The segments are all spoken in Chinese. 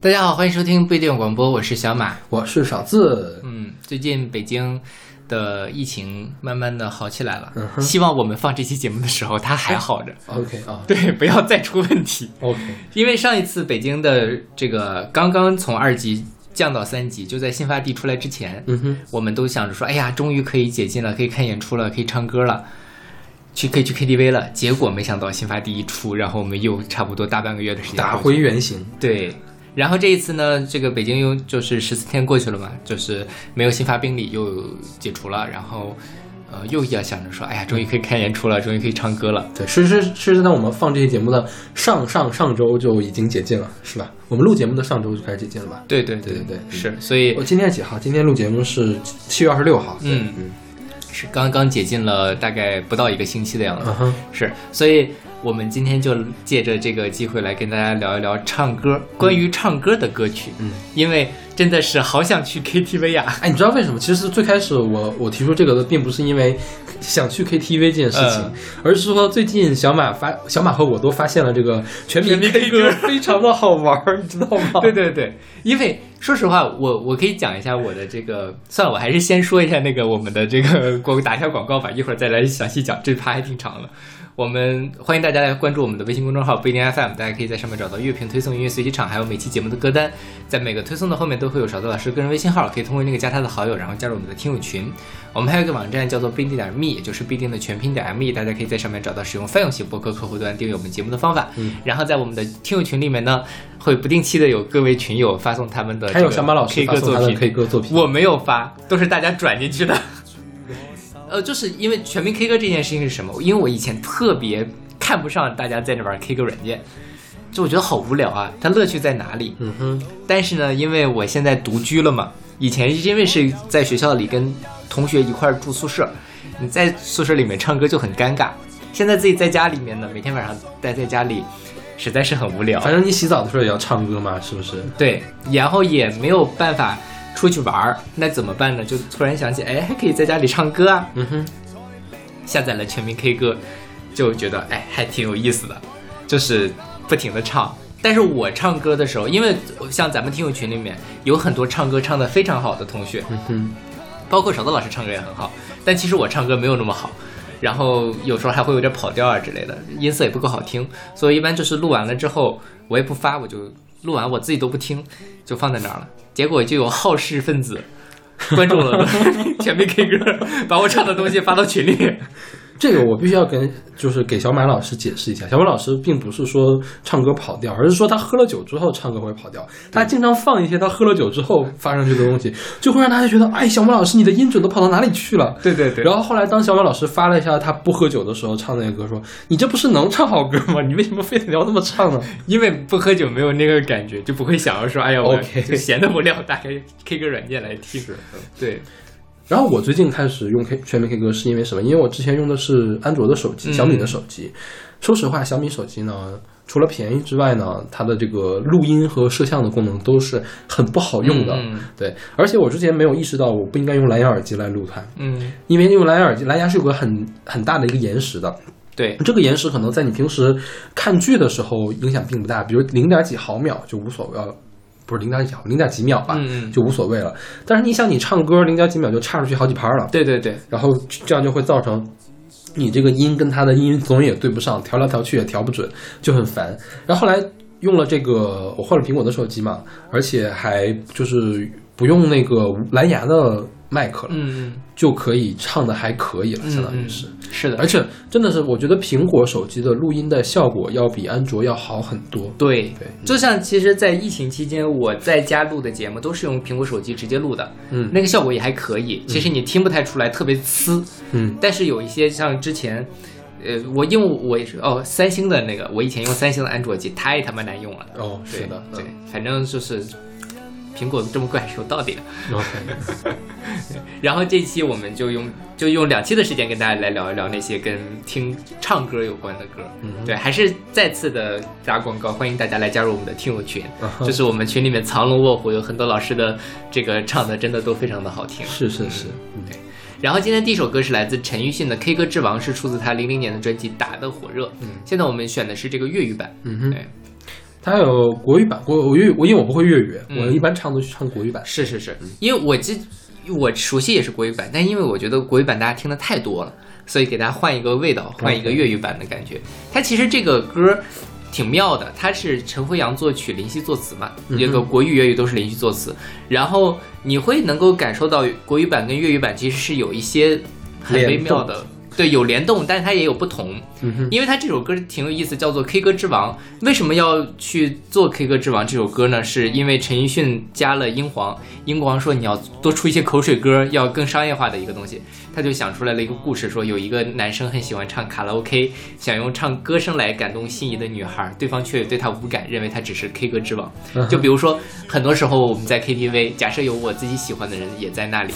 大家好，欢迎收听不一定广播，我是小马，我是少字。嗯，最近北京的疫情慢慢的好起来了，嗯哼。希望我们放这期节目的时候它还好着，OK。啊 对，不要再出问题。，OK，因为上一次北京的这个刚刚从二级降到三级，就在新发地出来之前，嗯哼，我们都想着说，哎呀，终于可以解禁了，可以看演出了，可以唱歌了，去可以去 KTV 了。结果没想到新发地一出，然后我们又差不多大半个月的时间打回原形。对。然后这一次呢，这个北京又就是十四天过去了嘛，就是没有新发病例，又解除了，然后，呃，又要想着说，哎呀，终于可以看演出了，终于可以唱歌了。对，是是是是在我们放这些节目的上上上周就已经解禁了，是吧？我们录节目的上周就开始解禁了吧？对对对对对是，所以我今天几号？今天录节目是七月二十六号。对嗯嗯是刚刚解禁了大概不到一个星期的样子。是，所以我们今天就借着这个机会来跟大家聊一聊唱歌，关于唱歌的歌曲。嗯，因为真的是好想去 KTV 呀、哎，你知道为什么？其实最开始我我提出这个的，并不是因为想去 KTV 这件事情，嗯而是说最近小马发小马和我都发现了这个全民 K 歌非常的好玩儿，你知道吗？对对对，因为说实话，我我可以讲一下我的这个，算了，我还是先说一下那个我们的这个广打一下广告吧，一会儿再来详细讲，这趴还挺长的。我们欢迎大家来关注我们的微信公众号不一定 FM，大家可以在上面找到乐评推送、音乐随机场，还有每期节目的歌单。在每个推送的后面都会有勺子老师个人微信号，可以通过那个加他的好友，然后加入我们的听友群。我们还有一个网站叫做不一定点 me，也就是必定的全拼点 me，大家可以在上面找到使用泛用型博客客户端订阅我们节目的方法。嗯，然后在我们的听友群里面呢，会不定期的有各位群友发送他们的还有小马老师 K 歌作品，K 歌作品，我没有发，都是大家转进去的。呃，就是因为全民 K 歌这件事情是什么？因为我以前特别看不上大家在那玩 K 歌软件，就我觉得好无聊啊，它乐趣在哪里？嗯哼，但是呢，因为我现在独居了嘛，以前因为是在学校里跟同学一块儿住宿舍，你在宿舍里面唱歌就很尴尬。现在自己在家里面呢，每天晚上待在家里，实在是很无聊。反正你洗澡的时候也要唱歌嘛，是不是？对，然后也没有办法出去玩儿，那怎么办呢？就突然想起，哎，还可以在家里唱歌啊！嗯哼，下载了全民 K 歌，就觉得哎，还挺有意思的，就是不停的唱。但是我唱歌的时候，因为像咱们听友群里面有很多唱歌唱得非常好的同学，嗯，包括勺子老师唱歌也很好，但其实我唱歌没有那么好，然后有时候还会有点跑调啊之类的，音色也不够好听，所以一般就是录完了之后，我也不发，我就录完我自己都不听，就放在那儿了。结果就有好事分子 关注了全民 K 歌，把我唱的东西发到群里面。这个我必须要跟就是给小马老师解释一下，小马老师并不是说唱歌跑调，而是说他喝了酒之后唱歌会跑调。他经常放一些他喝了酒之后发上去的东西，就会让大家觉得，哎，小马老师你的音准都跑到哪里去了？对对对然后后来当小马老师发了一下他不喝酒的时候唱那个歌，说你这不是能唱好歌吗？你为什么非得要那么唱呢？因为不喝酒没有那个感觉，就不会想要说，哎呀，我 OK 就闲得无聊，打开 K 歌软件来听。对，然后我最近开始用 K 全民 K 歌是因为什么？因为我之前用的是安卓的手机，嗯小米的手机。说实话，小米手机呢，除了便宜之外呢，它的这个录音和摄像的功能都是很不好用的。嗯对，而且我之前没有意识到我不应该用蓝牙耳机来录它，嗯，因为用蓝牙耳机，蓝牙是有个很很大的一个延时的。对，这个延时可能在你平时看剧的时候影响并不大，比如零点几毫秒就无所谓了。不是零点几毫，零点几秒吧，就无所谓了。但是你想，你唱歌零点几秒就差出去好几拍了，对对对，然后这样就会造成你这个音跟它的音总也对不上，调来调去也调不准，就很烦。然后后来用了这个，我换了苹果的手机嘛，而且还就是不用那个蓝牙的麦克了，嗯就可以唱的还可以了，嗯，相当于是。嗯是的，而且真的是，我觉得苹果手机的录音的效果要比安卓要好很多。对对就像其实，在疫情期间，我在家录的节目都是用苹果手机直接录的，嗯那个效果也还可以。其实你听不太出来，特别呲。嗯但是有一些像之前，呃，我因为我也是哦，三星的那个，我以前用三星的安卓机，太他妈难用了。哦，是的，对，反正就是苹果这么怪是有道理的。嗯，OK，然后这期我们就用就用两期的时间跟大家来聊一聊那些跟听唱歌有关的歌。嗯对，还是再次的打广告，欢迎大家来加入我们的听友群。就是我们群里面藏龙卧虎，有很多老师的这个唱的真的都非常的好听。是是是，嗯然后今天第一首歌是来自陈奕迅的《K 歌之王》，是出自他零零年的专辑《打得火热》。嗯现在我们选的是这个粤语版。嗯哼。对，它有国语版，国我粤我因为我不会粤语，嗯我一般唱都是唱国语版。是是是，因为我记我熟悉也是国语版，但因为我觉得国语版大家听的太多了，所以给大家换一个味道，换一个粤语版的感觉。它其实这个歌挺妙的，它是陈辉阳作曲，林夕作词嘛，这个国语、粤语都是林夕作词，然后你会能够感受到国语版跟粤语版其实是有一些很微妙的。对，有联动，但是它也有不同，因为它这首歌挺有意思，叫做《K 歌之王》。为什么要去做《K 歌之王》这首歌呢？是因为陈奕迅加了英皇，英皇说你要多出一些口水歌，要更商业化的一个东西，他就想出来了一个故事，说有一个男生很喜欢唱卡拉 OK，想用唱歌声来感动心仪的女孩，对方却对他无感，认为他只是 K 歌之王。就比如说，很多时候我们在 KTV，假设有我自己喜欢的人也在那里。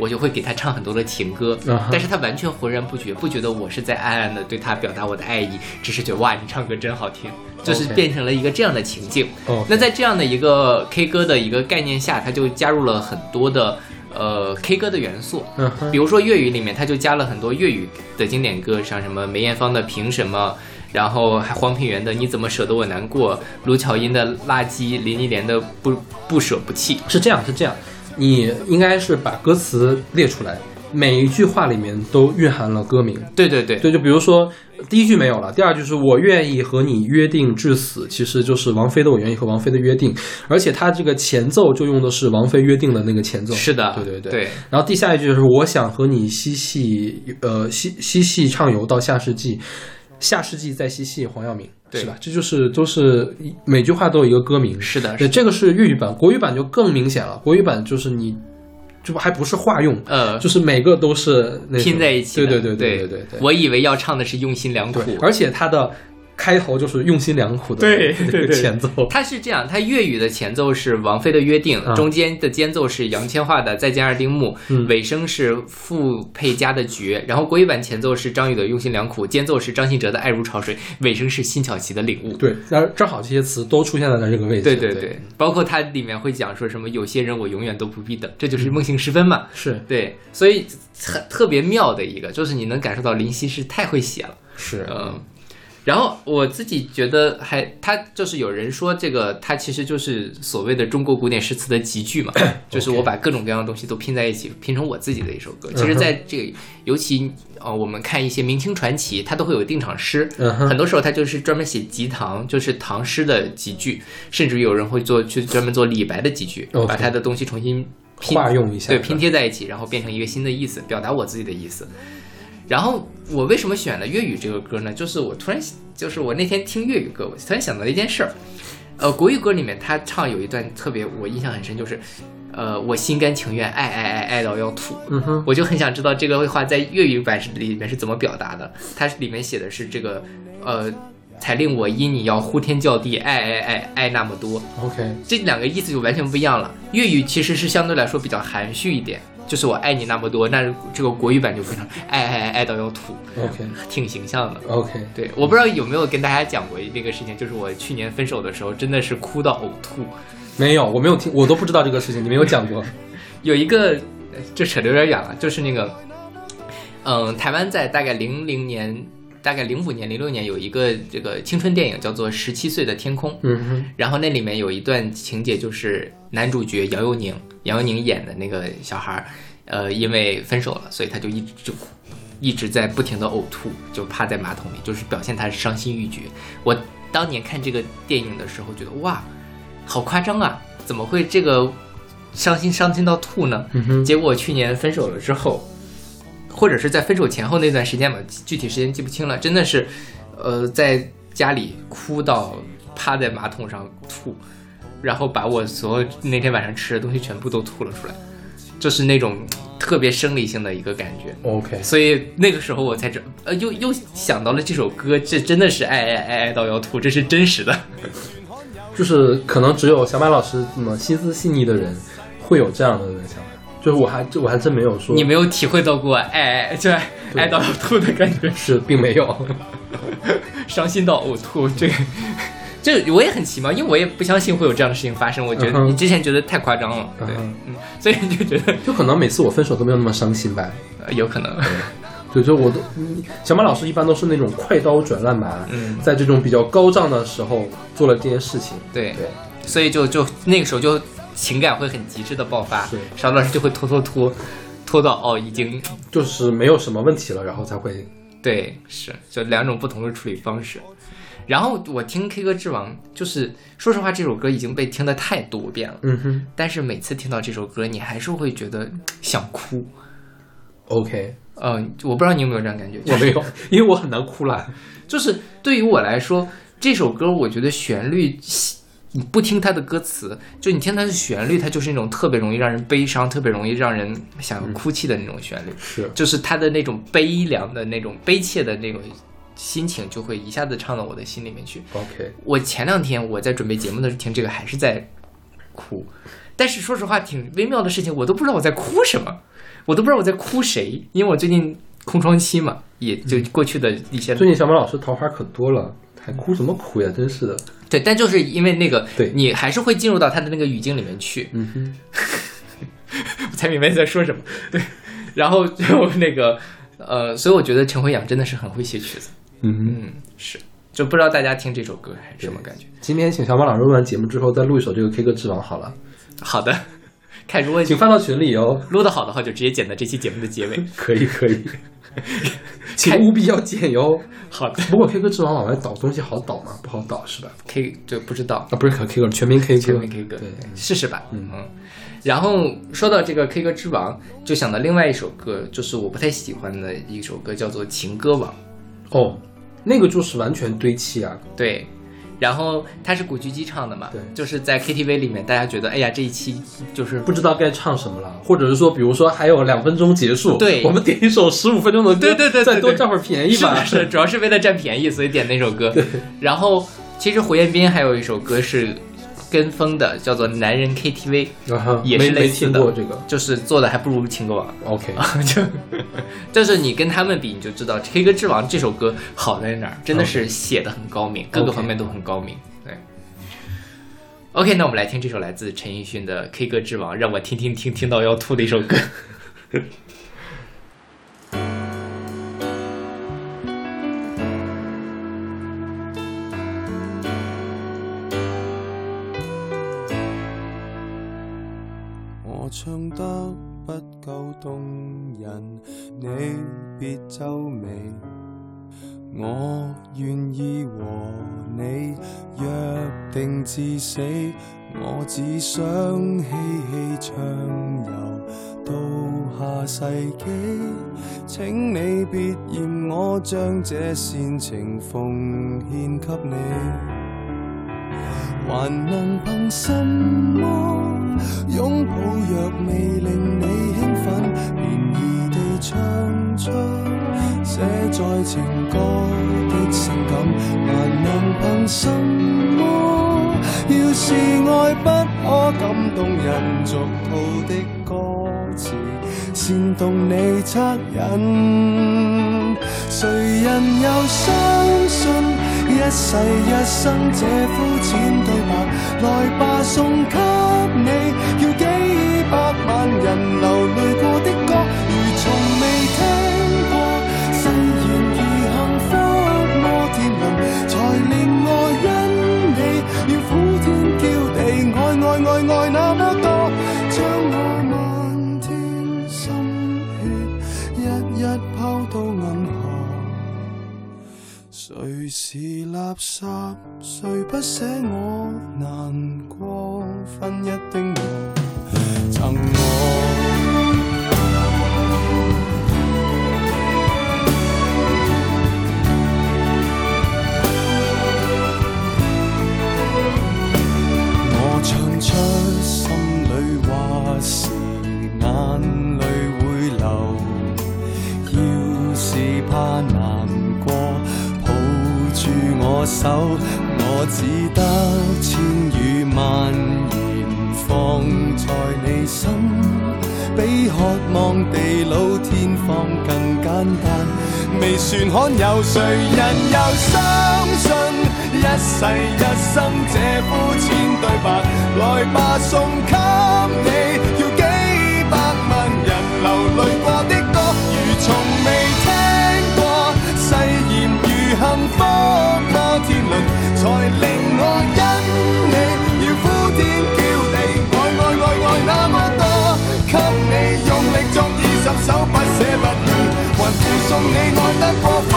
我就会给他唱很多的情歌但是他完全浑然不觉，不觉得我是在暗暗的对他表达我的爱意，只是觉得哇，你唱歌真好听，就是变成了一个这样的情境。哦，那在这样的一个 K 歌的一个概念下，他就加入了很多的呃 K 歌的元素，比如说粤语里面，他就加了很多粤语的经典歌，像什么梅艳芳的《凭什么》，然后还黄品源的《你怎么舍得我难过》，卢巧音的《垃圾》，林忆莲的不不舍不弃。是这样，是这样，你应该是把歌词列出来，每一句话里面都蕴含了歌名。对对对，对，就比如说第一句没有了，第二句是我愿意和你约定至死，其实就是王菲的《我愿意和王菲的约定》，而且它这个前奏就用的是王菲约定的那个前奏。是的，对对对。对然后第下一句就是我想和你嬉戏，呃，嬉嬉戏畅游到下世纪，下世纪再嬉戏黄耀明，对是吧？这就是都是每句话都有一个歌名。是的，对，这个是粤语版，国语版就更明显了。国语版就是你，就还不是化用，呃，就是每个都是拼在一起对对对对对对。我以为要唱的是用心良苦，而且他的开头就是用心良苦的对 前奏。它是这样，它粤语的前奏是王菲的《约定》啊中间的间奏是杨千嬅的《再见二丁目》嗯尾声是傅佩嘉的《绝》，然后国语版前奏是张宇的《用心良苦》，间奏是张信哲的《爱如潮水》，尾声是辛晓琪的《领悟》。对，然后正好这些词都出现在了这个位置。对对对对，包括它里面会讲说什么有些人我永远都不必等，这就是梦醒时分嘛。是对，所以很特别妙的一个，就是你能感受到林夕是太会写了。是，嗯，然后我自己觉得还，他就是有人说这个，它其实就是所谓的中国古典诗词的集句嘛，就是我把各种各样的东西都拼在一起，拼成我自己的一首歌。其实，在这个尤其呃，我们看一些明清传奇，它都会有定场诗，很多时候它就是专门写集唐，就是唐诗的集句，甚至有人会做去专门做李白的集句，把他的东西重新拼化用一下，对，拼贴在一起，然后变成一个新的意思，表达我自己的意思。然后我为什么选了粤语这个歌呢？就是我突然，就是我那天听粤语歌，我突然想到了一件事儿。呃，国语歌里面他唱有一段特别我印象很深，就是，呃，我心甘情愿爱爱爱爱到要吐。嗯哼，我就很想知道这个话在粤语版里面是怎么表达的。它里面写的是这个，呃，才令我因你要呼天叫地，爱爱爱爱那么多。OK，这两个意思就完全不一样了。粤语其实是相对来说比较含蓄一点，就是我爱你那么多。那这个国语版就非常爱爱爱爱到要吐，OK 挺形象的。OK，对，我不知道有没有跟大家讲过那个事情，就是我去年分手的时候，真的是哭到呕吐。没有，我没有听，我都不知道这个事情，你没有讲过。有一个，这扯得有点远了，就是那个，嗯，台湾在大概零零年，大概零五年、零六年有一个这个青春电影叫做《十七岁的天空》，嗯哼，然后那里面有一段情节，就是男主角杨佑宁，杨佑宁演的那个小孩儿，呃，因为分手了，所以他就一直就一直在不停的呕吐，就趴在马桶里，就是表现他伤心欲绝。我当年看这个电影的时候，觉得哇，好夸张啊！怎么会这个伤心伤心到吐呢？嗯，结果去年分手了之后，或者是在分手前后那段时间吧，具体时间记不清了，真的是，呃，在家里哭到趴在马桶上吐，然后把我所有那天晚上吃的东西全部都吐了出来，就是那种特别生理性的一个感觉。OK，所以那个时候我才知，呃，又又想到了这首歌，这真的是爱爱爱爱到要吐，这是真实的。就是可能只有小马老师这么心思细腻的人会有这样的想法。就是我还我还真没有说，你没有体会到过爱爱就爱爱到要吐的感觉。是并没有。伤心到呕吐，这个，这我也很奇妙，因为我也不相信会有这样的事情发生。我觉得你之前觉得太夸张了，对，嗯嗯，所以你就觉得 就可能每次我分手都没有那么伤心吧。呃有可能。对，就我都，嗯小马老师一般都是那种快刀斩乱麻，嗯在这种比较高涨的时候做了这件事情。对对，所以就就那个时候就情感会很极致的爆发小马老师就会拖拖拖拖到哦已经就是没有什么问题了，然后才会对是就两种不同的处理方式。然后我听 K 歌之王，就是说实话，这首歌已经被听的太多遍了，嗯哼。但是每次听到这首歌，你还是会觉得想哭。，OK，嗯、我不知道你有没有这样感觉，我没有，因为我很难哭了。就是对于我来说，这首歌我觉得旋律，你不听它的歌词，就你听它的旋律，它就是那种特别容易让人悲伤、特别容易让人想要哭泣的那种旋律，是，就是它的那种悲凉的那种悲切的那种心情，就会一下子唱到我的心里面去。OK，我前两天我在准备节目的时候听这个，还是在哭。但是说实话，挺微妙的事情，我都不知道我在哭什么，我都不知道我在哭谁，因为我最近空窗期嘛，也就过去的一些最近小马老师桃花可多了，还哭什么哭呀？真是的。对，但就是因为那个，对你还是会进入到他的那个语境里面去，嗯哼，我才明白你在说什么。对，然后就那个，呃，所以我觉得陈辉阳真的是很会写曲子。嗯。嗯，是，就不知道大家听这首歌还是什么感觉。今天请小马老师录完节目之后，再录一首这个 K 歌之王好了，好的，看如果请发到群里哦。录的好的话，就直接剪到这期节目的结尾。可 以可以，请务必要剪哟。好的不过 K 歌之王往外导东西好导吗？不好导是吧？，K 就不知道。啊，不是 K 歌，全民 K 歌。全民 K 歌，对，试试吧。嗯然后说到这个 K 歌之王，就想到另外一首歌，就是我不太喜欢的一首歌，叫做《情歌王》。哦，那个就是完全堆砌啊。对，然后他是古巨基唱的嘛，对就是在 KTV 里面，大家觉得，哎呀，这一期就是不知道该唱什么了，或者是说，比如说还有两分钟结束，对我们点一首十五分钟的歌，对对对对对再多占会儿便宜吧。是是，主要是为了占便宜，所以点那首歌。然后其实胡彦斌还有一首歌是跟风的，叫做《男人 KTV》，也是类似的听过这个。就是做的还不如情歌王。OK，就 就是你跟他们比，你就知道《K 歌之王》这首歌好在哪儿，真的是写的很高明，各个方面都很高明。对。OK，那我们来听这首来自陈奕迅的《K 歌之王》，让我听听听听到要吐的一首歌。动人，你别皱眉。我愿意和你约定至死，我只想嬉戏畅游到下世纪。请你别嫌我将这煽情奉献给你。还能凭什么拥抱？若未令你，唱出写在情歌的性感。还能凭什么？要是爱不可感动人俗套的歌词，煽动你恻隐，谁人又相信一世一生这肤浅对白？来吧，送给你，要几百万人流泪是垃圾？谁不舍我难过？分一丁我只得千语万言放在你心比渴望地老天荒更简单未算罕有谁人又相信一世一生这肤浅对白来吧送给你要几百万人流泪过的歌如从未听过誓言如幸福摩天輪才令我因你要呼天叫地爱爱爱爱那么多给你用力作二十首不舍不弃还附送你爱得过火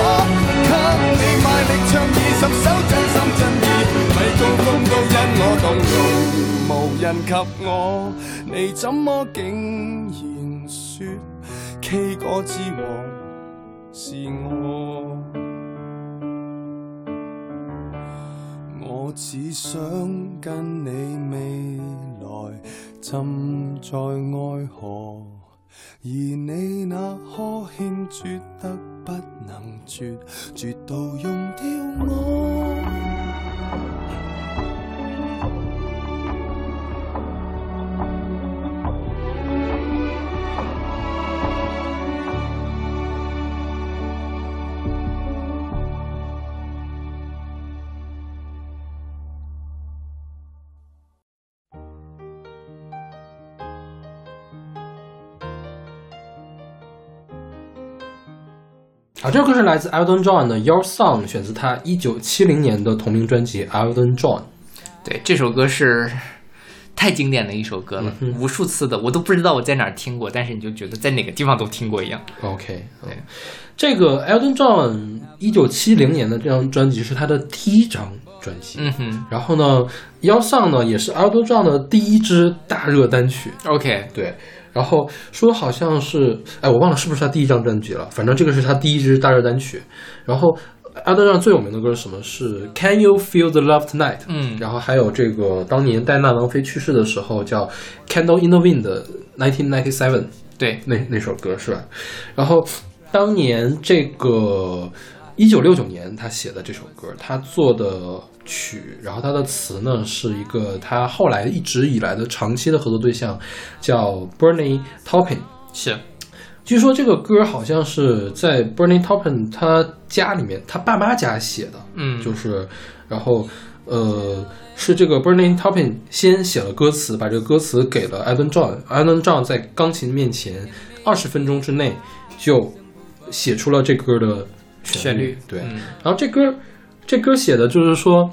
给你卖力唱二十首真心真意米高峰都因我动容无人及我你怎么竟然说 k 歌之王是我我只想跟你未来浸在爱河，而你那呵欠绝得不能绝，绝到用掉我。啊，这首歌是来自 Elton John 的《Your Song》，选自他一九七零年的同名专辑《Elton John》。对，这首歌是太经典的一首歌了，嗯无数次的我都不知道我在哪儿听过，但是你就觉得在哪个地方都听过一样。OK，嗯对，这个 Elton John 一九七零年的这张专辑是他的第一张专辑。嗯哼然后呢，《Your Song》呢也是 Elton John 的第一支大热单曲。，OK，对，然后说好像是，哎，我忘了是不是他第一张专辑了，反正这个是他第一支大热单曲。然后 Elton John 最有名的歌是什么？是《Can You Feel the Love Tonight》。嗯然后还有这个当年戴娜王妃去世的时候叫《Candle in the Wind》的1997对，那那首歌是吧？然后当年这个一九六九年他写的这首歌，他做的曲，然后他的词呢是一个他后来一直以来的长期的合作对象，叫 Bernie Taupin。是，据说这个歌好像是在 Bernie Taupin 他家里面，他爸妈家写的，嗯，就是，然后呃，是这个 Bernie Taupin 先写了歌词，把这个歌词给了 Elton John，Elton John 在钢琴面前二十分钟之内就写出了这歌的旋律，对，嗯。然后这歌这歌写的就是说，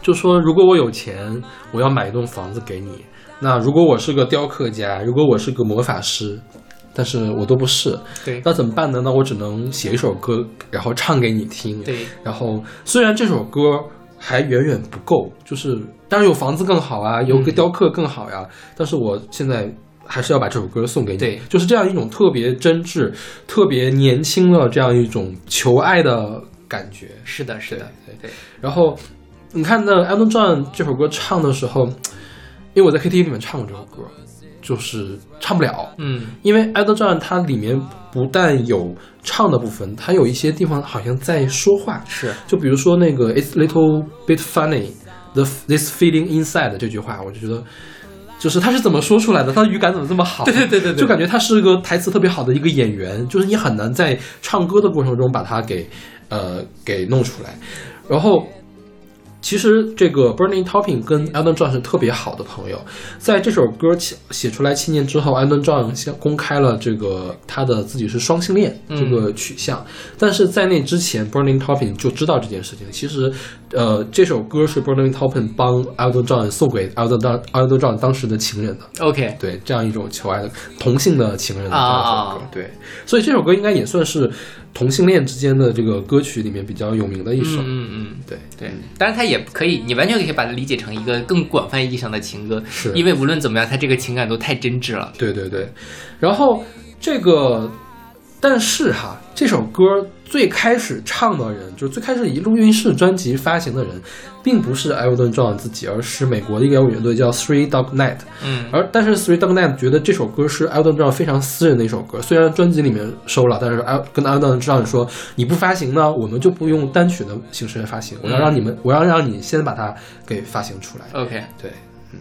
就说如果我有钱，我要买一栋房子给你。那如果我是个雕刻家，如果我是个魔法师，但是我都不是，对那怎么办呢？那我只能写一首歌，然后唱给你听。对，然后虽然这首歌还远远不够，就是当然有房子更好啊，有个嗯雕刻更好呀，但是我现在还是要把这首歌送给你。对就是这样一种特别真挚、特别年轻的这样一种求爱的感觉。是的，是的，对对然后你看那《Elton John》这首歌唱的时候，因为我在 KTV 里面唱过这首歌，就是唱不了。嗯，因为《Elton John》它里面不但有唱的部分，它有一些地方好像在说话。是，就比如说那个 "It's little bit funny, the this feeling inside" 这句话，我就觉得，就是他是怎么说出来的？他的语感怎么这么好？对对对对对就感觉他是个台词特别好的一个演员，就是你很难在唱歌的过程中把他给呃给弄出来。然后，其实这个 Bernie Taupin 跟 Elton John 是特别好的朋友，在这首歌写写出来七年之后，Elton John 先公开了这个他的自己是双性恋嗯这个取向，但是在那之前，Bernie Taupin 就知道这件事情。其实，呃，这首歌是 Bernie Taupin 帮 Elton John 送给 Elton John Elton John 当时的情人的。OK，对，这样一种求爱的同性的情人的这样一首歌，啊对，所以这首歌应该也算是同性恋之间的这个歌曲里面比较有名的一首。嗯嗯嗯。对对，但是它也可以，你完全可以把它理解成一个更广泛意义上的情歌，是。因为无论怎么样，它这个情感都太真挚了。对对对，然后这个，但是哈，这首歌最开始唱的人，就是最开始以录音室专辑发行的人，并不是 Elton John 自己，而是美国的一个摇滚乐队叫 Three Dog Night。嗯，而但是 Three Dog Night 觉得这首歌是 Elton John 非常私人的一首歌，虽然专辑里面收了，但是 El 跟 Elton John 说，你不发行呢，我们就不用单曲的形式来发行，我要让你们，我要让你先把它给发行出来。OK，对，嗯，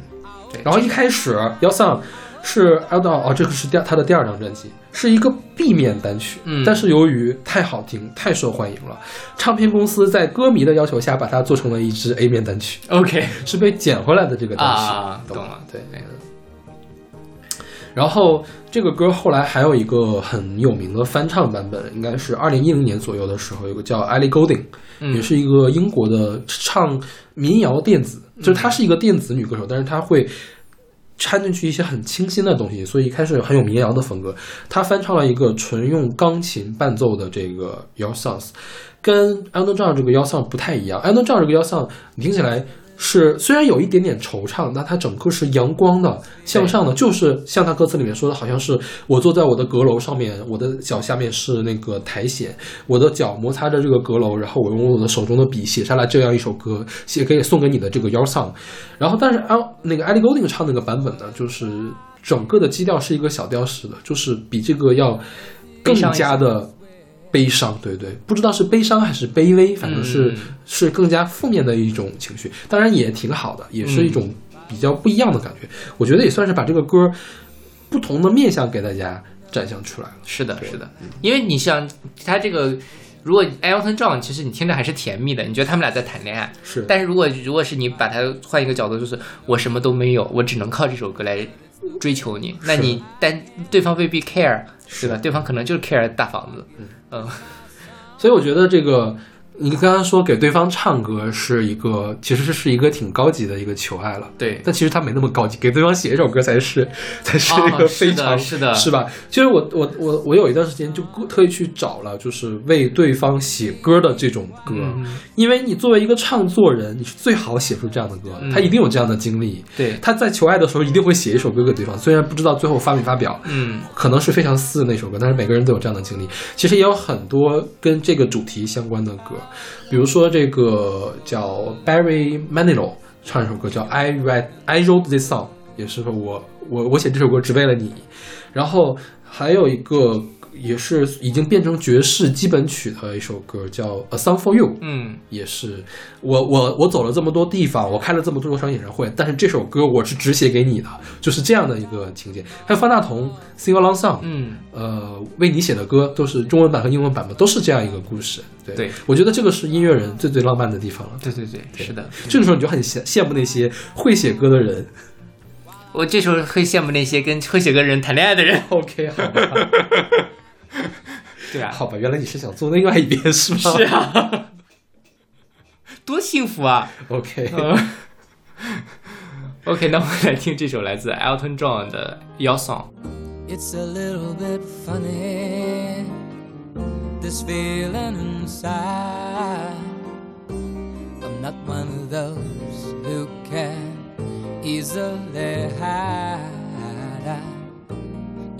对。然后一开始《Your Song》是 Elton 哦，这个是第二他的第二张专辑，是一个 B 面单曲，嗯。但是由于太好听、太受欢迎了，唱片公司在歌迷的要求下，把它做成了一支 A 面单曲，OK。是被捡回来的这个单曲，啊，懂懂了，对。对，然后这个歌后来还有一个很有名的翻唱版本，应该是二零一零年左右的时候，有个叫 Ellie Goulding，、嗯。也是一个英国的唱民谣电子，就是她是一个电子女歌手，但是她会。掺进去一些很清新的东西，所以一开始很有民谣的风格。他翻唱了一个纯用钢琴伴奏的这个《Your Songs》，跟 Elton John 这个《Your Song》不太一样。Elton John 这个《Your Song》听起来是虽然有一点点惆怅，但它整个是阳光的、向上的，就是像他歌词里面说的，好像是我坐在我的阁楼上面，我的脚下面是那个苔藓，我的脚摩擦着这个阁楼，然后我用我的手中的笔写下来这样一首歌，写给送给你的这个 Your Song。然后，但是啊，那个 Ellie Goulding 唱那个版本呢，就是整个的基调是一个小调式的，就是比这个要更加的。悲伤，对对，不知道是悲伤还是卑微，反正是、嗯是更加负面的一种情绪。当然也挺好的，也是一种比较不一样的感觉。我觉得也算是把这个歌不同的面向给大家展现出来了。是的，是的，因为你像他这个，如果 Elton John，其实你听着还是甜蜜的，你觉得他们俩在谈恋爱。是但是如果如果是你把它换一个角度，就是我什么都没有，我只能靠这首歌来追求你，那你但对方未必 care，是吧？对方可能就是 care 大房子，嗯，所以我觉得这个，你刚刚说给对方唱歌是一个，其实是一个挺高级的一个求爱了。对，但其实他没那么高级，给对方写一首歌才是 才是一个哦非常、是的是的是吧？其实我我我我有一段时间就特意去找了，就是为对方写歌的这种歌，嗯因为你作为一个唱作人，你是最好写出这样的歌，嗯他一定有这样的经历。对，他在求爱的时候一定会写一首歌给对方，虽然不知道最后发没发表，嗯可能是非常私的那首歌，但是每个人都有这样的经历。其实也有很多跟这个主题相关的歌，比如说这个叫 Barry Manilow 唱一首歌叫 I Write I Wrote This Song，也是说我我我写这首歌只为了你。然后还有一个也是已经变成爵士基本曲的一首歌叫 A Song for You，嗯，也是我我我走了这么多地方，我开了这么多场演唱会，但是这首歌我是只写给你的，就是这样的一个情节。还有方大同《Sing Along Song》，嗯，呃，为你写的歌都是中文版和英文版嘛，都是这样一个故事。对，对我觉得这个是音乐人最最浪漫的地方了。对对对，是的，这个时候你就很羡羡慕那些会写歌的人。我这时候会羡慕那些跟会写歌人谈恋爱的人，OK，好吧，对啊，好吧，原来你是想坐另外一边是吗？是啊，多幸福啊！OK，呃 OK，那我们来听这首来自 Elton John 的《Your Song》。It's a little bit funny, this feeling inside. I'm not one of those who can easily hide.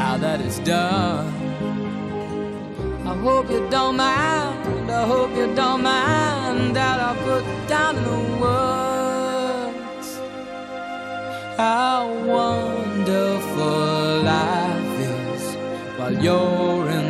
now that it's done, I hope you don't mind. I hope you don't mind that I put down in the words how wonderful life is while you're in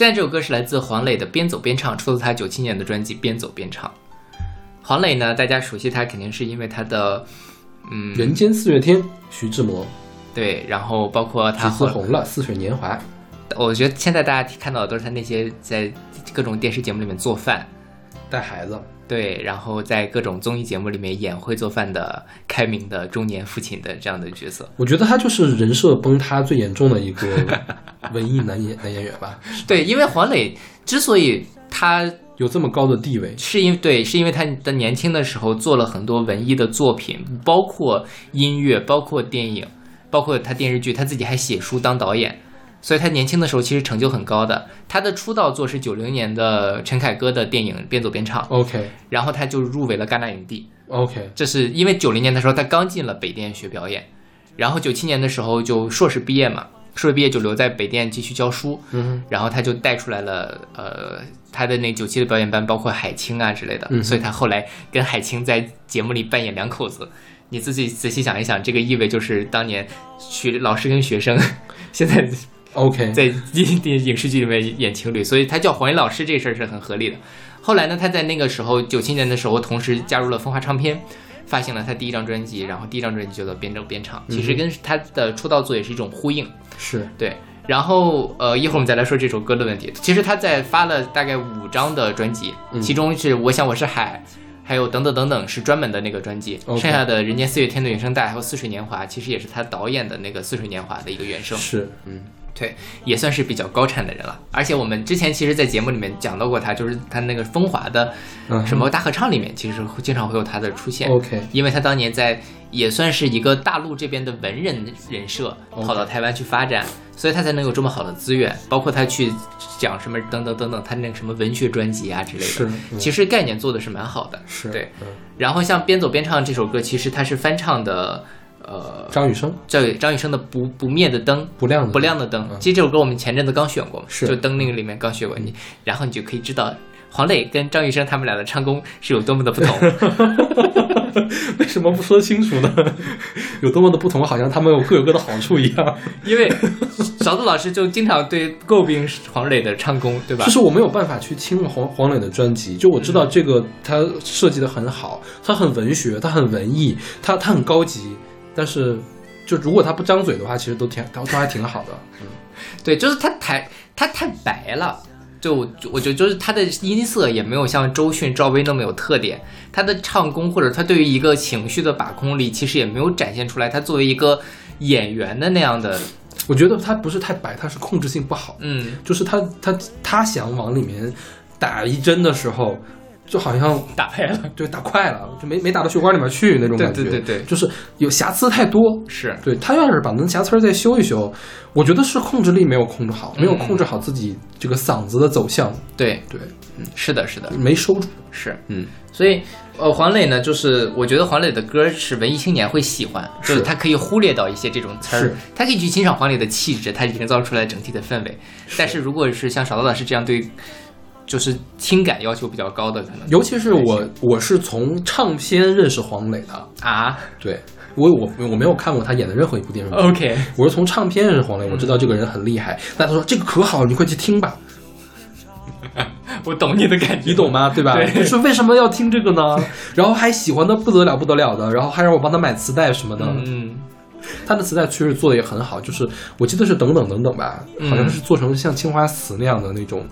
现在这首歌是来自黄磊的《边走边唱》，出自他九七年的专辑《边走边唱》。黄磊呢，大家熟悉他肯定是因为他的，嗯，人间四月天，徐志摩，对，然后包括他几次后，红了，似水年华，我觉得现在大家看到的都是他那些在各种电视节目里面做饭，带孩子，对，然后在各种综艺节目里面演会做饭的开明的中年父亲的这样的角色。我觉得他就是人设崩塌最严重的一个 文艺男演男演员吧，对，因为黄磊之所以他有这么高的地位，是因对，是因为他的年轻的时候做了很多文艺的作品，包括音乐，包括电影，包括他电视剧，他自己还写书当导演，所以他年轻的时候其实成就很高的。他的出道作是九零年的陈凯歌的电影《边走边唱》，OK。然后他就入围了戛纳影帝。OK，这是因为九零年的时候他刚进了北电学表演，然后九七年的时候就硕士毕业嘛，硕士毕业就留在北电继续教书，嗯然后他就带出来了呃他的那九七的表演班，包括海清啊之类的，所以他后来跟海清在节目里扮演两口子。你自己仔细想一想，这个意味就是当年学老师跟学生 现在 OK，在影影视剧里面演情侣，所以他叫黄磊老师这事儿是很合理的。后来呢，他在那个时候九七年的时候，同时加入了风华唱片，发行了他第一张专辑，然后第一张专辑叫做《边走边唱》，其实跟他的出道作也是一种呼应。是对，然后呃，一会儿我们再来说这首歌的问题。其实他在发了大概五张的专辑，嗯其中是《我想我是海》，还有等等等等是专门的那个专辑剩下的《人间四月天》的原声带，还有《似水年华》，其实也是他导演的那个《似水年华》的一个原声。是，嗯对，也算是比较高产的人了。而且我们之前其实，在节目里面讲到过他，就是他那个风华的嗯什么大合唱里面，其实经常会有他的出现。OK 因为他当年在也算是一个大陆这边的文人人设，跑到台湾去发展，所以他才能有这么好的资源。包括他去讲什么等等等等，他那个什么文学专辑啊之类的，是嗯其实概念做的是蛮好的。是，对。嗯然后像边走边唱这首歌，其实他是翻唱的，呃，张雨生对张雨生的《不不灭的灯》。不亮的不亮的灯嗯，其实这首歌我们前阵子刚选过嘛，是就灯那个里面刚选过你，然后你就可以知道黄磊跟张雨生他们俩的唱功是有多么的不同。为什么不说清楚呢？有多么的不同，好像他们有各有各的好处一样。因为勺子老师就经常对诟病黄磊的唱功，对吧就？是我没有办法去听黄黄磊的专辑，就我知道这个他设计的很好，他很文学，他很文艺，他他很高级，但是就如果他不张嘴的话，其实都挺都都还挺好的。嗯 对，就是他太他太白了。就我我觉得就是他的音色也没有像周迅、赵薇那么有特点，他的唱功或者他对于一个情绪的把控力，其实也没有展现出来。他作为一个演员的那样的，我觉得他不是太白，他是控制性不好，嗯，就是他他他想往里面打一针的时候，就好像打败了，对打快了，就没没打到血管里面去那种感觉。对对对，就是有瑕疵太多。是。对他要是把那瑕疵再修一修，我觉得是控制力没有控制好，没有控制好自己这个嗓子的走向，对，对，嗯，是的，是的，没收住。是，嗯，所以，呃，黄磊呢，就是我觉得黄磊的歌是文艺青年会喜欢，就是是他可以忽略到一些这种词儿，他可以去欣赏黄磊的气质，他营造出来整体的氛围。但是如果是像勺子老师这样对，就是听感要求比较高的，可能尤其是我，我是从唱片认识黄磊的，啊，对，我我我没有看过他演的任何一部电视剧。OK，我是从唱片认识黄磊，我知道这个人很厉害。那他说这个可好，你快去听吧，我懂你的感觉，你懂吗？对吧？对就是为什么要听这个呢？然后还喜欢的不得了不得了的，然后还让我帮他买磁带什么的。嗯，他的磁带确实做的也很好，就是我记得是等等等等吧，嗯好像是做成像青花瓷那样的那种，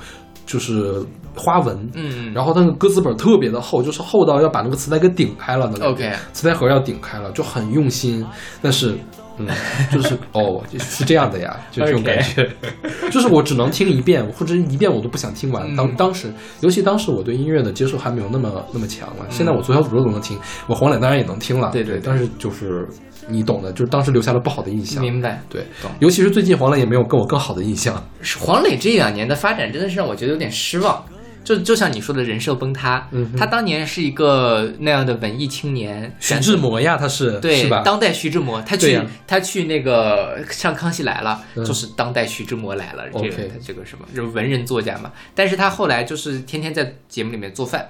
就是花纹。嗯，然后那个歌词本特别的厚，就是厚到要把那个磁带给顶开了的 OK 磁带盒要顶开了，就很用心。但是，嗯，就是 哦，是这样的呀，就这种感觉。就是我只能听一遍，或者一遍我都不想听完。当嗯当时，尤其当时我对音乐的接受还没有那么那么强了。现在嗯我左小诅咒都能听，我黄磊当然也能听了。对对对但是就是你懂的，就是当时留下了不好的印象。明白。对懂，尤其是最近黄磊也没有跟我更好的印象。黄磊这两年的发展真的是让我觉得有点失望。就就像你说的人设崩塌，嗯他当年是一个那样的文艺青年，徐志摩呀，他是对是吧？当代徐志摩，他去、他去那个上《康熙来了》嗯就是当代徐志摩来了，这个这个什么，就是文人作家嘛。但是他后来就是天天在节目里面做饭，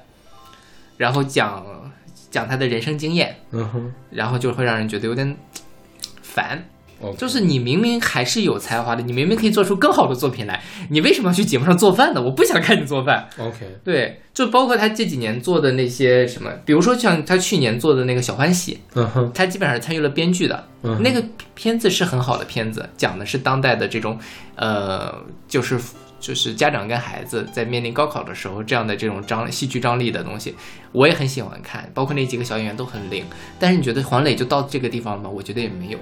然后讲讲他的人生经验，嗯哼，然后就会让人觉得有点 烦。哦，就是你明明还是有才华的，你明明可以做出更好的作品来，你为什么要去节目上做饭呢？我不想看你做饭。OK，对，就包括他这几年做的那些什么，比如说像他去年做的那个小欢喜，嗯哼，他基本上是参与了编剧的。嗯哼那个片子是很好的片子，讲的是当代的这种，呃，就是就是家长跟孩子在面临高考的时候这样的这种张戏剧张力的东西，我也很喜欢看，包括那几个小演员都很灵。但是你觉得黄磊就到这个地方吗？我觉得也没有，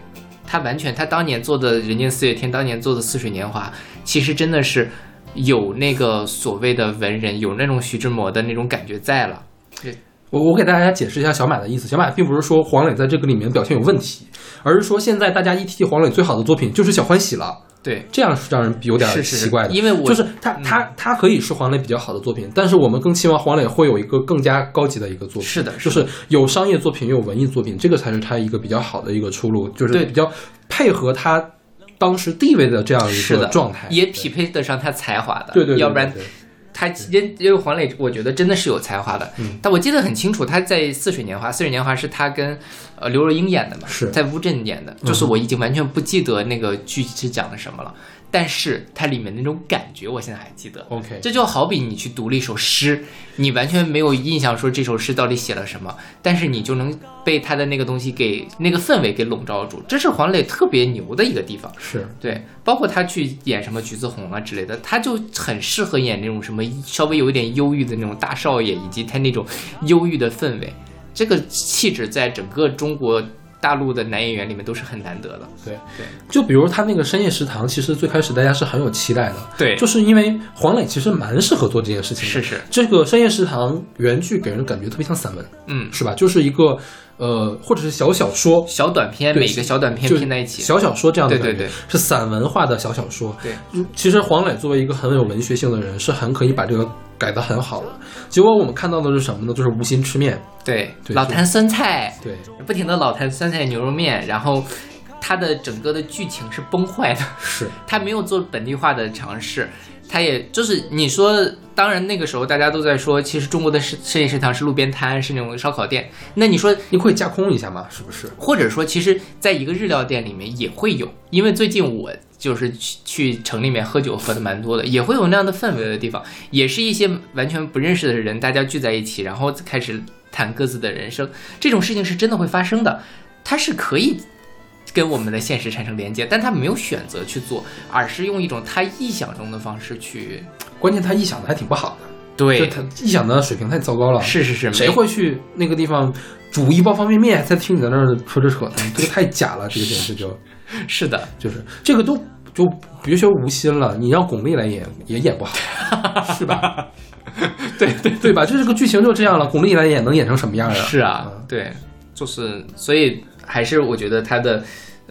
他完全他当年做的《人间四月天》，当年做的《似水年华》，其实真的是有那个所谓的文人，有那种徐志摩的那种感觉在了。对我我给大家解释一下小马的意思。小马并不是说黄磊在这个里面表现有问题，而是说现在大家一提起黄磊最好的作品就是《小欢喜》了，对，这样是让人有点奇怪的。因为我就是他他他可以是黄磊比较好的作品，但是我们更期望黄磊会有一个更加高级的一个作品。是的就是是有商业作品，也有文艺作品，这个才是他一个比较好的一个出路，就是对比较配合他当时地位的这样一个状态，也匹配得上他才华的。对对对，要不然他因因为黄磊，我觉得真的是有才华的。嗯但我记得很清楚，他在《似水年华》，《似水年华》是他跟呃刘若英演的嘛，是在乌镇演的。就是我已经完全不记得那个剧是讲的什么了，但是它里面那种感觉，我现在还记得。OK，这就好比你去读了一首诗，你完全没有印象说这首诗到底写了什么，但是你就能被他的那个东西给那个氛围给笼罩住，这是黄磊特别牛的一个地方。是对，包括他去演什么橘子红啊之类的，他就很适合演那种什么稍微有一点忧郁的那种大少爷，以及他那种忧郁的氛围，这个气质在整个中国大陆的男演员里面都是很难得的。对。对，就比如他那个深夜食堂，其实最开始大家是很有期待的，对。就是因为黄磊其实蛮适合做这件事情的。是是，这个深夜食堂原剧给人感觉特别像散文，嗯，是吧？就是一个呃，或者是小小说，小短片，对每个小短片拼在一起，小小说这样的对对。感觉，是散文化的小小说。对。嗯，其实黄磊作为一个很有文学性的人，是很可以把这个改的很好了。结果我们看到的是什么呢？就是无心吃面。对，对老坛酸菜，对，不停的老坛酸菜牛肉面，然后它的整个的剧情是崩坏的。是 他没有做本地化的尝试，他也就是你说，当然那个时候大家都在说，其实中国的深深夜食堂是路边摊，是那种烧烤店。那你说，你可以架空一下吗？是不是？或者说，其实在一个日料店里面也会有，因为最近我就是去去城里面喝酒喝的蛮多的，也会有那样的氛围的地方，也是一些完全不认识的人，大家聚在一起，然后开始谈各自的人生，这种事情是真的会发生的，它是可以。跟我们的现实产生连接，但他没有选择去做，而是用一种他臆想中的方式去。关键他臆想的还挺不好的，对就，他臆想的水平太糟糕了。是是是，谁会去那个地方煮一包方便面，再听你在那儿扯扯扯呢？这个太假了，这个电视就是的，就是这个都就别说吴昕了，你让巩俐来演也演不好，是吧？对对对吧？这这个剧情就这样了，巩俐来演能演成什么样啊？是啊嗯，对，就是所以还是我觉得他的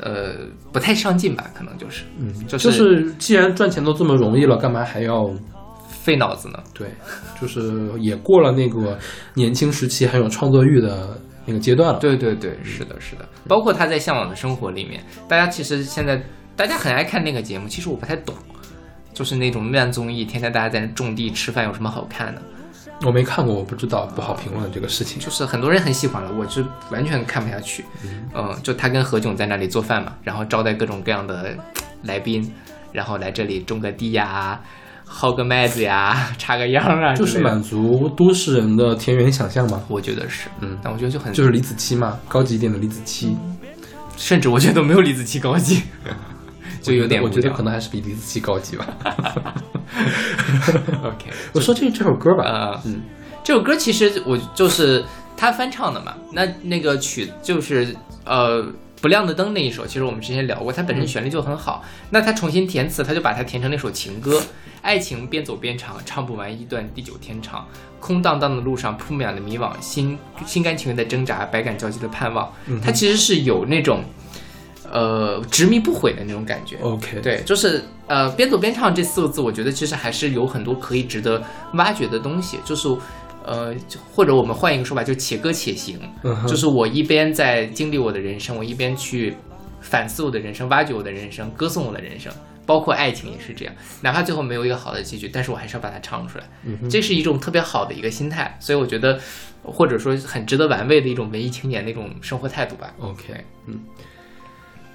呃不太上进吧，可能就是嗯，就是就是既然赚钱都这么容易了，干嘛还要费脑子呢。对？就是也过了那个年轻时期很有创作欲的那个阶段了。对对对，是的，是的，包括他在《向往的生活》里面，大家其实现在大家很爱看那个节目，其实我不太懂，就是那种慢综艺，天天大家在那种地吃饭，有什么好看的？我没看过，我不知道，不好评论这个事情。就是很多人很喜欢了，我是完全看不下去。嗯，就他跟何炅在那里做饭嘛，然后招待各种各样的来宾，然后来这里种个地呀，薅个麦子呀，插个秧啊，就是满。足都市人的田园想象嘛，我觉得是，嗯但我觉得就很，就是李子柒嘛，高级一点的李子柒，甚至我觉得都没有李子柒高级，就有点我觉得可能还是比李子柒高级吧。OK。我说这这首歌吧，呃，嗯，这首歌其实我就是他翻唱的嘛，那那个曲就是呃不亮的灯那一首，其实我们之前聊过，它本身旋律就很好，那他重新填词，他就把它填成那首情歌，爱情边走边唱，唱不完一段地久天长，空荡荡的路上铺满了迷惘，心心甘情愿的挣扎，百感交集的盼望，它其实是有那种。呃，执迷不悔的那种感觉。OK，，对，就是呃，边走边唱这四个字，我觉得其实还是有很多可以值得挖掘的东西。就是呃，或者我们换一个说法，就且歌且行。就是我一边在经历我的人生，我一边去反思我的人生，挖掘我的人生，歌颂我的人生。包括爱情也是这样，哪怕最后没有一个好的结局，但是我还是要把它唱出来。这是一种特别好的一个心态，所以我觉得，或者说很值得玩味的一种文艺青年的一种生活态度吧。OK，嗯，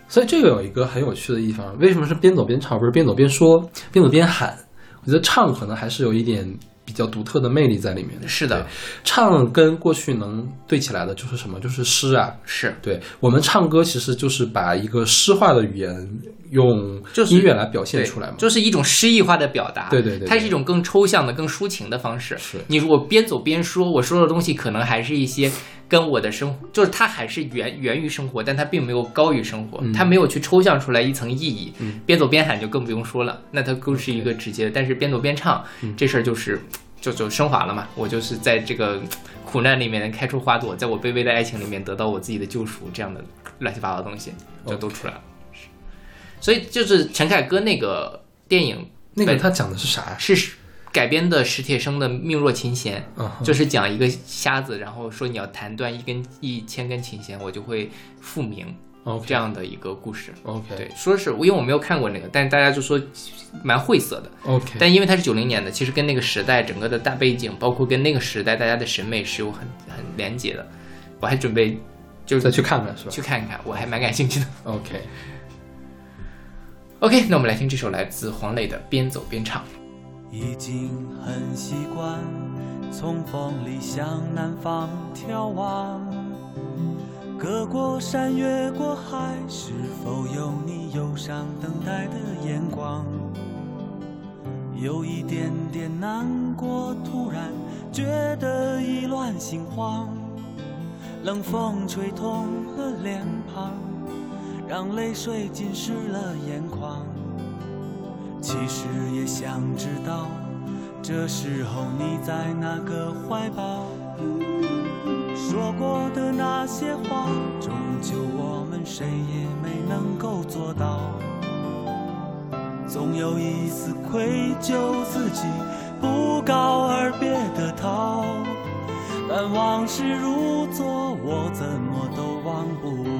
所以这个有一个很有趣的地方，为什么是边走边唱，不是边走边说，边走边喊？我觉得唱可能还是有一点比较独特的魅力在里面。是的，唱跟过去能对起来的就是什么？就是诗啊。是，对我们唱歌，其实就是把一个诗化的语言用就是音乐来表现，出来嘛。就是一种诗意化的表达。对对对对它是一种更抽象的、更抒情的方式。是你如果边走边说，我说的东西可能还是一些跟我的生活，就是它还是源源于生活，但它并没有高于生活，嗯它没有去抽象出来一层意义。边走边喊就更不用说了，那它更是一个直接的。但是边走边唱、嗯这事儿就是就就升华了嘛。我就是在这个苦难里面开出花朵，在我卑微的爱情里面得到我自己的救赎，这样的乱七八糟的东西就都出来了。所以就是陈凯歌那个电影那个他讲的是啥呀？是改编的史铁生的《命若琴弦》，就是讲一个瞎子，然后说你要弹断一根一千根琴弦，我就会复明这样的一个故事。OK 对，说是因为我没有看过那个，但是大家就说蛮晦涩的。OK，但因为它是九零年的，其实跟那个时代整个的大背景，包括跟那个时代大家的审美是有很很连接的。我还准备就是再去看看是吧去看一看，我还蛮感兴趣的。？OK，OK，那我们来听这首来自黄磊的《边走边唱》。已经很习惯从风里向南方眺望，隔过山，越过海，是否有你忧伤等待的眼光？有一点点难过，突然觉得意乱心慌，冷风吹痛了脸庞，让泪水浸湿了眼眶。其实也想知道，这时候你在哪个怀抱？说过的那些话，终究我们谁也没能够做到。总有一丝愧疚，自己不告而别的逃。但往事如昨，我怎么都忘不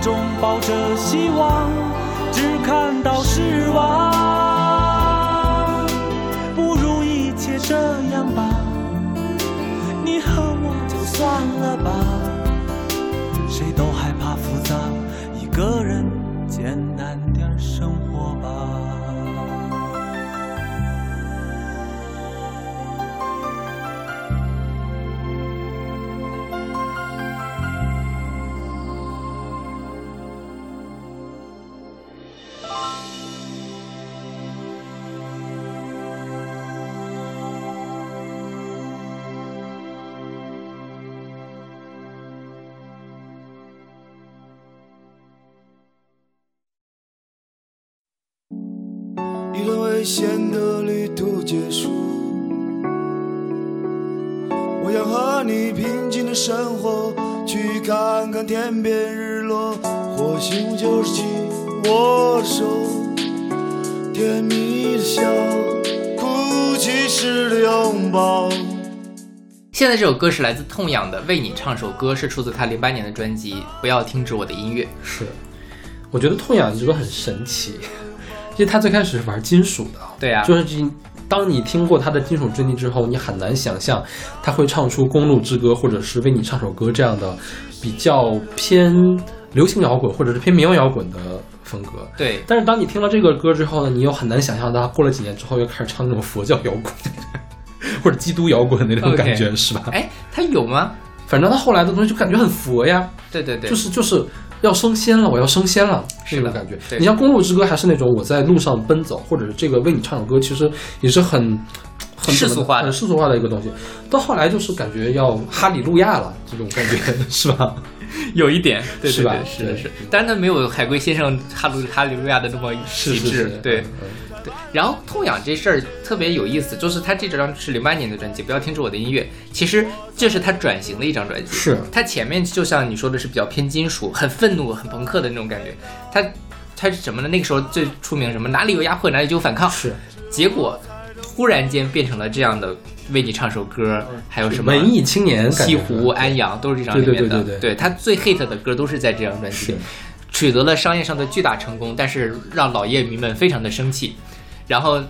中抱着希望，只看到失望。不如一切这样吧，你和我就算了吧。谁都害怕复杂，一个人险的旅途结束，我想和你平静的生活，去看看天边日落，或许就是紧握手，甜蜜的笑，哭泣时的拥抱。现在这首歌是来自痛仰的《为你唱首歌》，是出自他零八年的专辑《不要停止我的音乐》。是，我觉得痛仰一直都很神奇，因为他最开始是玩金属的，对啊就是这当你听过他的金属专辑之后，你很难想象他会唱出《公路之歌》或者是《为你唱首歌》这样的比较偏流行摇滚或者是偏民谣摇滚的风格。对，但是当你听了这个歌之后呢，你又很难想象他过了几年之后又开始唱那种佛教摇滚，或者基督摇滚的那种感觉是吧？哎，他有吗？反正他后来的东西就感觉很佛呀，对对对，就是就是要升仙了，我要升仙了是的那种感觉。你像《公路之歌》还是那种我在路上奔走，或者是这个为你唱首歌，其实也是很很世俗化的。很世俗化的一个东西。到后来就是感觉要哈利路亚了，这种感觉 是吧？有一点，对是吧？对对，是是，但是它没有海龟先生哈鲁哈利路亚的那么极致，对，然后痛痒这事儿特别有意思，就是他这张是零八年的专辑，不要停止我的音乐。其实这是他转型的一张专辑，是他前面就像你说的是比较偏金属，很愤怒、很朋克的那种感觉。他他是什么呢？那个时候最出名什么？哪里有压迫，哪里就有反抗。是结果忽然间变成了这样的，为你唱首歌，还有什么文艺青年西湖、安阳都是这张里面的。对对对对对他最 hit 的歌都是在这张专辑取得了商业上的巨大成功，但是让老叶迷们非常的生气。然后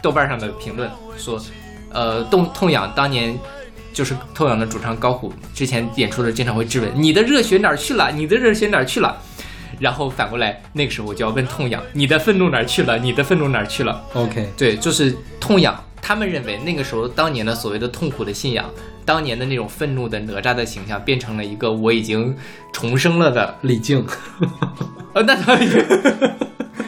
豆瓣上的评论说，呃，痛痛痒当年。就是痛痒的主唱高虎之前演出的经常会质问你的热血哪儿去了？你的热血哪儿去了？然后反过来，那个时候我就要问痛痒，你的愤怒哪儿去了？你的愤怒哪儿去了？OK，对，就是痛痒。他们认为那个时候当年的所谓的痛苦的信仰，当年的那种愤怒的哪吒的形象，变成了一个我已经重生了的。李静，呃，那他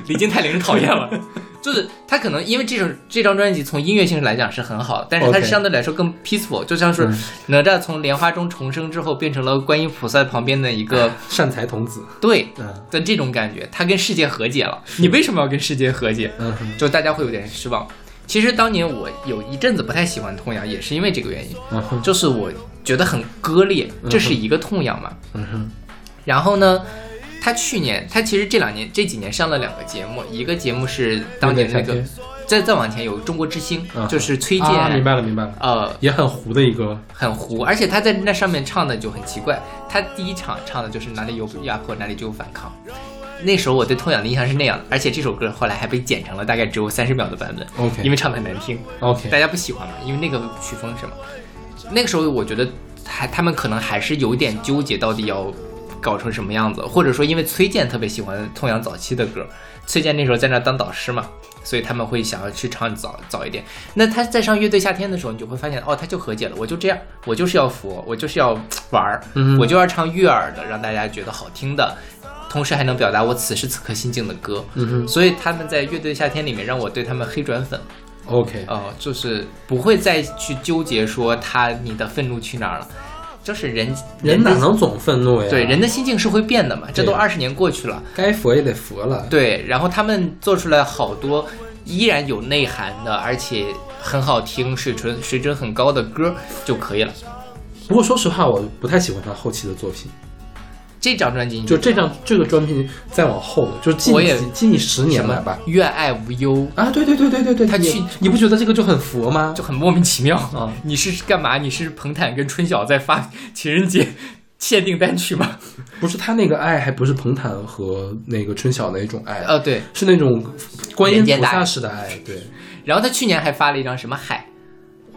李靖太令人讨厌了。就是他可能因为这首这张专辑从音乐性来讲是很好，但是它相对来说更 peaceful，就像是嗯哪吒从莲花中重生之后变成了观音菩萨旁边的一个 善财童子，对嗯的这种感觉，他跟世界和解了。你为什么要跟世界和解？就大家会有点失望。其实当年我有一阵子不太喜欢痛痒，也是因为这个原因，嗯就是我觉得很割裂，这是一个痛痒嘛。然后呢，他去年，他其实这两年这几年上了两个节目，一个节目是当年那个，再再往前有中国之星，嗯就是崔健，啊，明白了明白了，呃，也很糊的一个，很糊，而且他在那上面唱的就很奇怪。他第一场唱的就是哪里有压迫，哪里就有反抗。那时候我对痛仰的印象是那样的，而且这首歌后来还被剪成了大概只有三十秒的版本 OK 因为唱的很难听，OK，大家不喜欢嘛，因为那个曲风是嘛。那个时候我觉得还他们可能还是有点纠结，到底要搞成什么样子，或者说因为崔健特别喜欢痛仰早期的歌，崔健那时候在那当导师嘛，所以他们会想要去唱早早一点。那他在上乐队夏天的时候，你就会发现，哦，他就和解了，我就这样，我就是要佛，我就是要玩儿，嗯我就要唱悦耳的，让大家觉得好听的。同时还能表达我此时此刻心境的歌，嗯哼。所以他们在乐队夏天里面让我对他们黑转粉，，OK，呃，就是不会再去纠结说他你的愤怒去哪儿了，就是人人哪能总愤怒呀？对人的心境是会变的嘛，这都对二十年过去了，该佛也得佛了。对，然后他们做出来好多依然有内涵的，而且很好听、水准水准很高的歌就可以了。不过说实话，我不太喜欢他后期的作品。这张专辑就这张这个专辑再往后的，就是近我也几近十年吧。愿爱无忧啊，对对对对对对，他去你不觉得这个就很佛吗？就很莫名其妙啊你是干嘛？你是彭坦跟春晓在发情人节限定单曲吗？不是他那个爱，还不是彭坦和那个春晓那种爱，呃，对。是那种观音菩萨式的爱。对，然后他去年还发了一张什么海。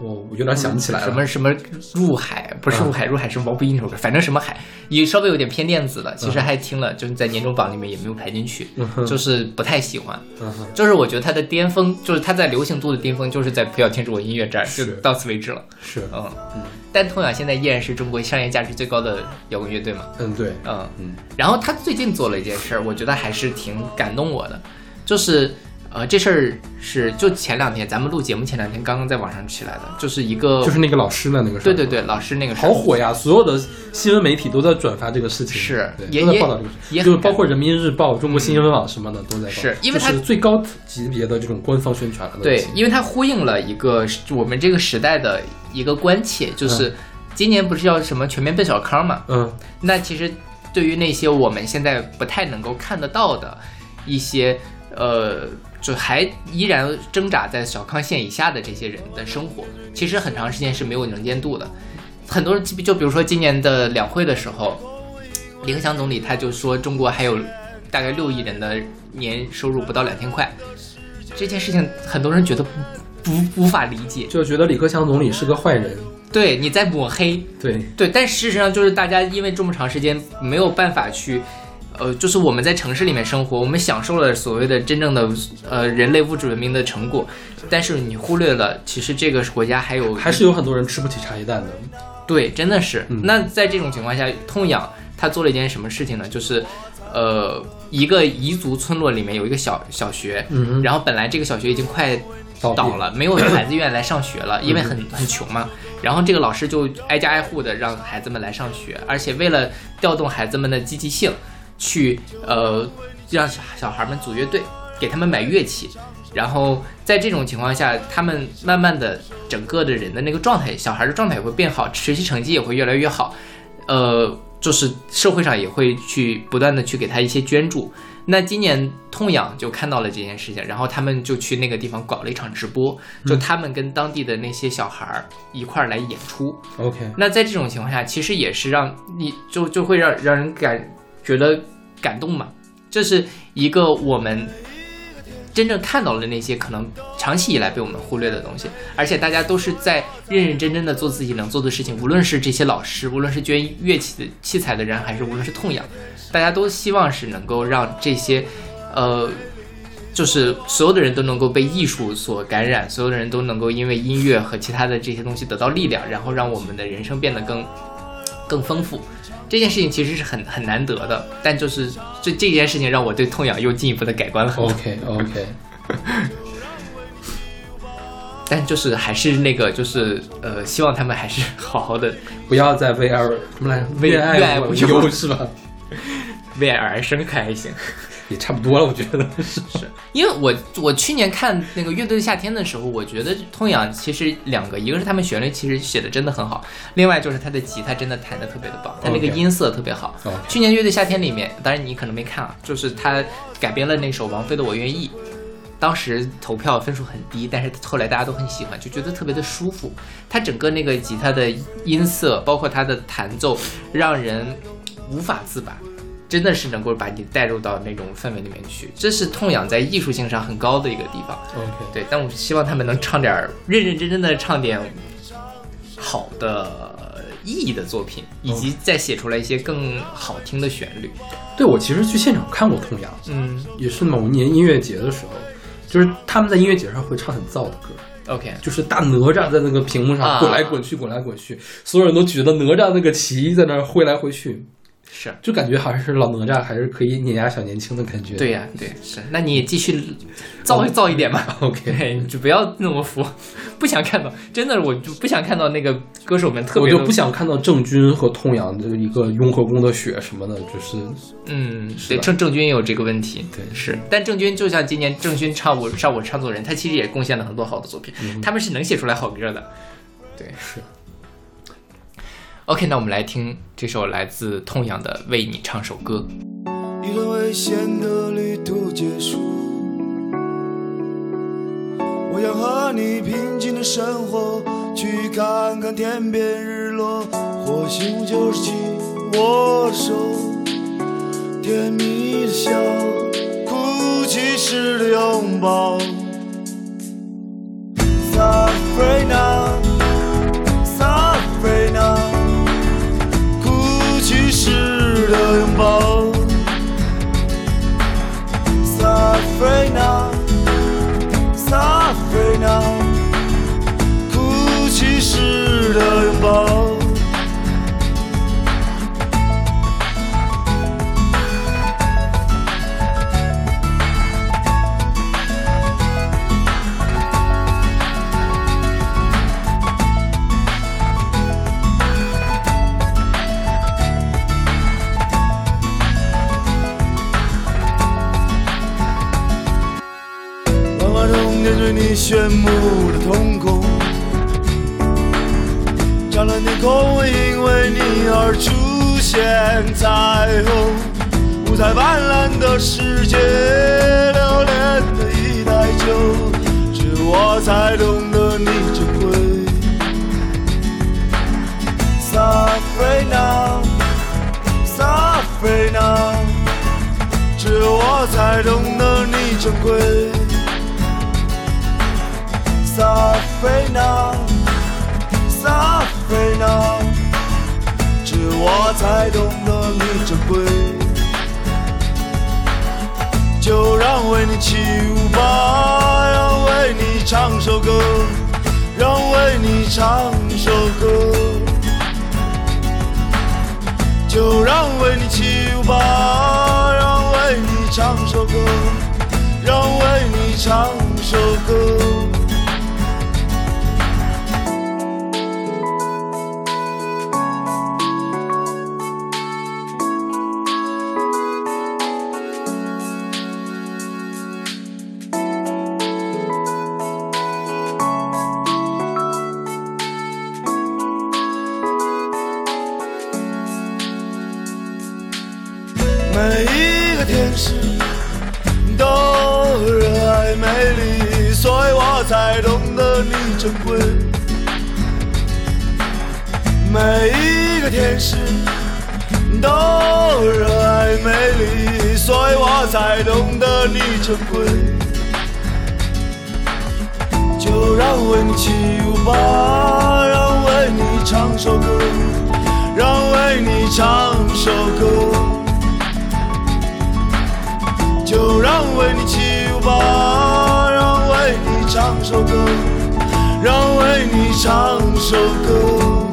我我有点想不起来了。什么什么入海，不是入海，入海是毛不易那首歌，反正什么海也稍微有点偏电子的，其实还听了，就是在年终榜里面也没有排进去，就是不太喜欢。嗯，就是我觉得它的巅峰，就是它在流行度的巅峰，就是在不要停止我音乐这儿，就到此为止了。是，嗯嗯，但痛仰现在依然是中国商业价值最高的摇滚乐队嘛。嗯，对，嗯嗯，然后他最近做了一件事儿，我觉得还是挺感动我的，就是呃，这事儿是就前两天咱们录节目前两天刚刚在网上起来的，就是一个就是那个老师的那个事儿对对对，老师那个事儿好火呀！所有的新闻媒体都在转发这个事情，是也在报道这个事也就是包括人民日报、中国新闻网什么的都在报，是因为它这是最高级别的这种官方宣传了。对，因为它呼应了一个我们这个时代的一个关切，就是今年不是要什么全面奔小康嘛？嗯，那其实对于那些我们现在不太能够看得到的一些呃，就还依然挣扎在小康线以下的这些人的生活，其实很长时间是没有能见度的。很多人就比如说今年的两会的时候，李克强总理他就说中国还有大概六亿人的年收入不到两千块，这件事情很多人觉得不不无法理解。就觉得李克强总理是个坏人。对，你在抹黑，对，对，但事实上就是大家因为这么长时间没有办法去，呃，就是我们在城市里面生活，我们享受了所谓的真正的呃人类物质文明的成果，但是你忽略了其实这个国家还有还是有很多人吃不起茶叶蛋的。对，真的是。嗯那在这种情况下，痛仰他做了一件什么事情呢？就是，呃，一个彝族村落里面有一个小小学，嗯然后本来这个小学已经快倒了，没有孩子愿意来上学了，因为很很穷嘛。然后这个老师就挨家挨户的让孩子们来上学，而且为了调动孩子们的积极性，去呃让小小孩们组乐队，给他们买乐器。然后在这种情况下，他们慢慢的整个的人的那个状态，小孩的状态也会变好，学习成绩也会越来越好，呃，就是社会上也会去不断的去给他一些捐助。那今年痛痒就看到了这件事情，然后他们就去那个地方搞了一场直播，就他们跟当地的那些小孩儿一块儿来演出。OK，那在这种情况下，其实也是让你就就会让让人感觉得感动嘛。这是一个我们真正看到了那些可能长期以来被我们忽略的东西，而且大家都是在认认真真的做自己能做的事情，无论是这些老师，无论是捐乐器的器材的人，还是无论是痛仰，大家都希望是能够让这些，呃。就是所有的人都能够被艺术所感染，所有的人都能够因为音乐和其他的这些东西得到力量，然后让我们的人生变得更更丰富。这件事情其实是很很难得的，但就是这这件事情让我对痛痒又进一步的改观了。OK OK，但就是还是那个就是呃，希望他们还是 好好的不要再为爱什么来为爱无忧无忧是吧？为爱而生，可还行。也差不多了，我觉得 是是因为我我去年看那个乐队的夏天的时候，我觉得痛仰其实两个，一个是他们旋律其实写的真的很好，另外就是他的吉他真的弹的特别的棒，他那个音色特别好。去年乐队夏天里面，当然你可能没看啊，就是他改编了那首王菲的《我愿意》。当时投票分数很低，但是后来大家都很喜欢，就觉得特别的舒服。他整个那个吉他的音色，包括他的弹奏，让人无法自拔，真的是能够把你带入到那种氛围里面去。这是痛仰在艺术性上很高的一个地方。OK。对，但我希望他们能唱点儿认认真真的唱点好的意义的作品，以及再写出来一些更好听的旋律。对我其实去现场看过痛仰，嗯也是某一年音乐节的时候，就是他们在音乐节上会唱很燥的歌，，OK，就是大哪吒在那个屏幕上啊滚来滚去，滚来滚去，所有人都举着哪吒那个旗在那儿挥来挥去，是。就感觉好像是老哪吒还是可以碾压小年轻的感觉。对呀、对，是，那你也继续造造一点吧。OK，就不要那么服，不想看到，真的，我就不想看到那个歌手们特别我就不，想看到郑钧和痛仰的一个雍和宫的雪什么的，就是嗯，对，郑郑钧也有这个问题，对。是，但郑钧就像今年郑钧唱我上我唱作人，他其实也贡献了很多好的作品，他们是能写出来好歌的，对，是。OK，那我们来听这首来自痛痒的《为你唱首歌》。一段危险的旅途结束。我想和你平静的生活，去看看天边日落，或许就是紧握手，甜蜜的笑，哭泣时的拥抱。炫目的瞳孔，湛蓝天空会因为你而出现彩虹，五彩斑斓的世界，留恋的已太久，只有我才懂得你珍贵。Sabrina, Sabrina，只有我才懂得你珍贵。撒菲娜，撒菲娜只有我才懂得你珍贵。就让为你起舞吧，让为你唱首歌，让为你唱首歌。就让为你起舞吧，让为你唱首歌，让为你唱首歌。唱首歌。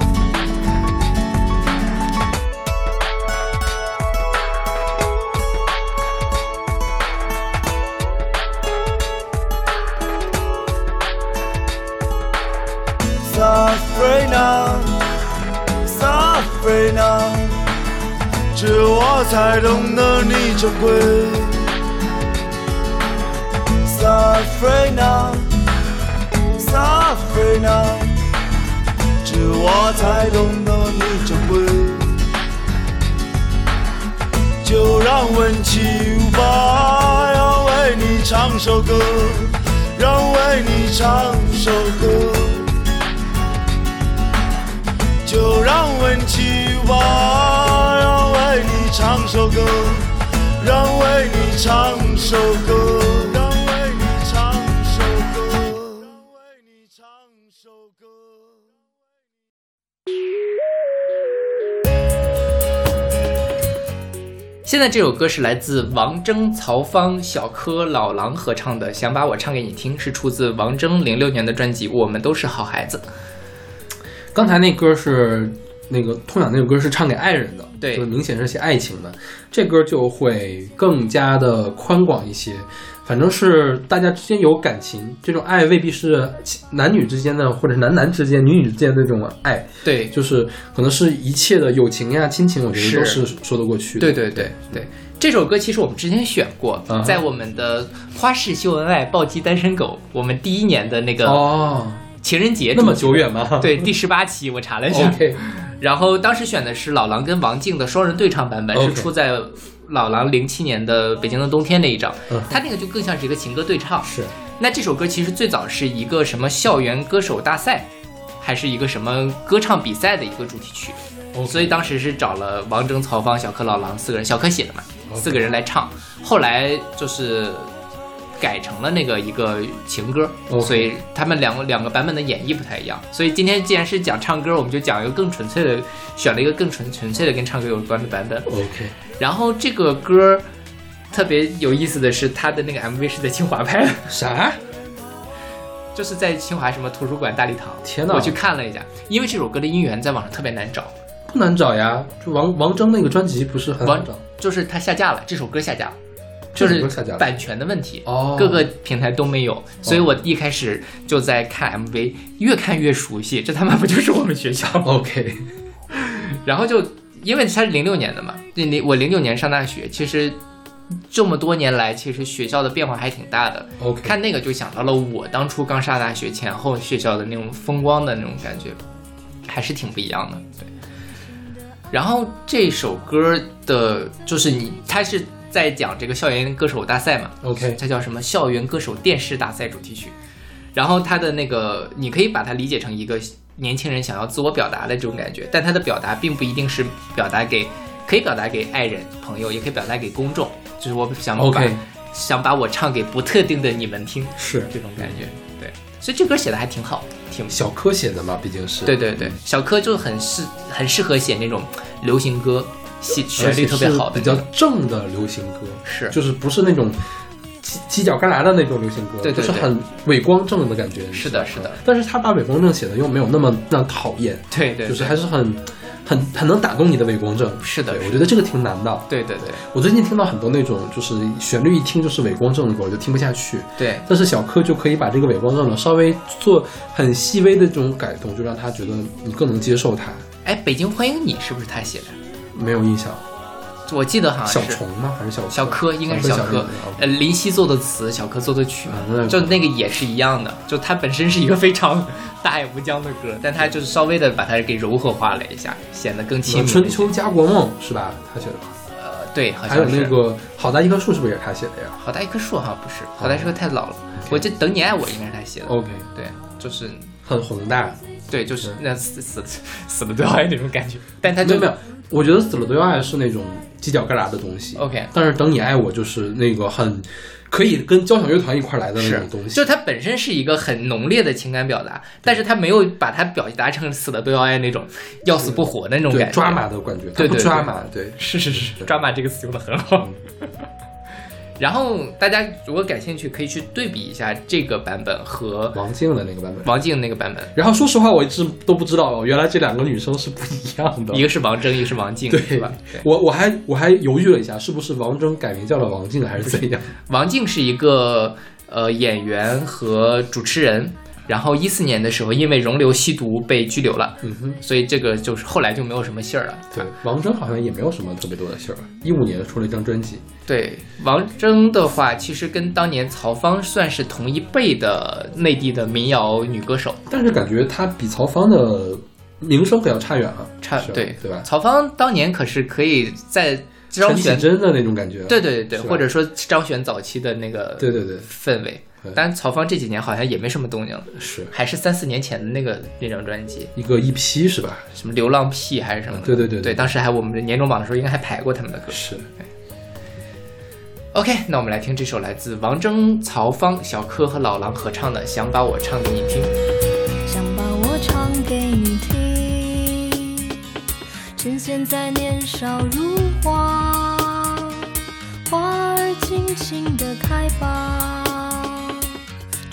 Sabrina, Sabrina，只有我才懂得你珍贵。safarina 才懂得你珍贵。就让温情吧，要为你唱首歌，让为你唱首歌。就让温情吧，要为你唱首歌，让为你唱首歌，现在这首歌是来自王铮、曹芳、小柯、老狼合唱的《想把我唱给你听》，是出自王铮零六年的专辑《我们都是好孩子》。刚才那歌是那个痛痒那首歌是唱给爱人的，对就明显是写爱情的。这歌就会更加的宽广一些，反正是大家之间有感情，这种爱未必是男女之间的，或者是男男之间、女女之间的这种爱，对，就是可能是一切的友情呀、亲情，我觉得都是是。说得过去的。对对对对，这首歌其实我们之前选过，嗯在我们的花式秀恩爱暴击单身狗，我们第一年的那个哦，情人节那么久远吗？对，第十八期我查了一下。然后当时选的是老狼跟王静的双人对唱版本是出在老狼零七年的《北京的冬天》那一张嗯，他那个就更像是一个情歌对唱。是那这首歌其实最早是一个什么校园歌手大赛，还是一个什么歌唱比赛的一个主题曲所以当时是找了王铮、曹芳、小柯、老狼四个人，小柯写的嘛四个人来唱。后来就是改成了那个一个情歌所以他们两个两个版本的演绎不太一样。所以今天既然是讲唱歌，我们就讲一个更纯粹的，选了一个更纯纯粹的跟唱歌有关的版本。OK，然后这个歌特别有意思的是，他的那个 MV 是在清华拍的。啥？就是在清华什么图书馆大礼堂，天哪我去看了一下，因为这首歌的音源在网上特别难找，不难找呀，就王王铮那个专辑不是很好王找？就是他下架了，这首歌下架了，就是版权的问题，哦各个平台都没有，所以我一开始就在看 MV，越看越熟悉，这他妈不就是我们学校吗？OK，然后就因为他是零六年的嘛，零零我零六年上大学，其实这么多年来，其实学校的变化还挺大的。OK 看那个就想到了我当初刚上大学前后学校的那种风光的那种感觉，还是挺不一样的。对。然后这首歌的，就是你，它是在讲这个校园歌手大赛嘛 OK 它叫什么校园歌手电视大赛主题曲。然后它的那个，你可以把它理解成一个年轻人想要自我表达的这种感觉，但他的表达并不一定是表达给，可以表达给爱人、朋友，也可以表达给公众。就是我想把 OK 想把我唱给不特定的你们听，是这种感觉。对，所以这歌写的还挺好，挺小柯写的嘛，毕竟是对对对，小柯就很适很适合写那种流行歌，写旋律特别好的比较。正的流行歌，是就是不是那种犄犄角旮旯的那种流行歌，对对对就是很伪光正的感觉。是的是的但是他把伪光正写的又没有那么那讨厌，对对，就是还是很很很能打动你的伪光正。是的我觉得这个挺难的。对对对我最近听到很多那种就是旋律一听就是伪光正的歌，我就听不下去。对但是小柯就可以把这个伪光正的稍微做很细微的这种改动，就让他觉得你更能接受他。哎，北京欢迎你是不是他写的？没有印象，我记得好像是小虫吗？还是小小柯，应该是小小柯。呃，林夕做的词，小柯做的曲就那个也是一样的。就它本身是一个非常 大爱无疆的歌，但它就是稍微的把它给柔和化了一下，显得更亲民。春秋家国梦是吧？他写的。呃，对，好还有。那个好大一棵树是不是也是他写的呀好大一棵树好像不是，好大一棵太老了。我记得等你爱我应该是他写的。？OK，对，就是很宏大。对，就是那死死死了都要爱那种感觉。但他就没有，我觉得死了都要爱是那种犄角旮旯的东西。OK 但是等你爱我就是那个很可以跟交响乐团一块来的那种东西。就它本身是一个很浓烈的情感表达，但是它没有把它表达成死了都要爱那种要死不活的那种感觉。抓马的感觉，对对对抓马，对。是是是，抓马这个词用的很好。然后大家如果感兴趣，可以去对比一下这个版本和王静的那个版本。王静那个版本，然后说实话，我一直都不知道，原来这两个女生是不一样的。一个是王铮，一个是王静，对是吧？对，我我还我还犹豫了一下，是不是王铮改名叫了王静还是怎样？王静是一个呃演员和主持人，然后一四年的时候，因为容留吸毒被拘留了，嗯哼，所以这个就是后来就没有什么信儿了。对，王铮好像也没有什么特别多的信儿。一五年出了一张专辑，对王铮的话，其实跟当年曹芳算是同一辈的内地的民谣女歌手，但是感觉她比曹芳的名声可要差远了，差对对吧？曹芳当年可是可以在张悬，真的那种感觉，对对对对，或者说张悬早期的那个对对对。氛围对。但曹芳这几年好像也没什么动静了，是还是三四年前的那个那张专辑，一个一批是吧？什么流浪屁还是什么的。对对对对，当时还我们的年终榜的时候应该还排过他们的歌。是，OK，那我们来听这首来自王铮、曹芳、小柯和老狼合唱的《想把我唱给你听》。想把我唱给你听，趁现在年少如花，花儿尽情的开吧。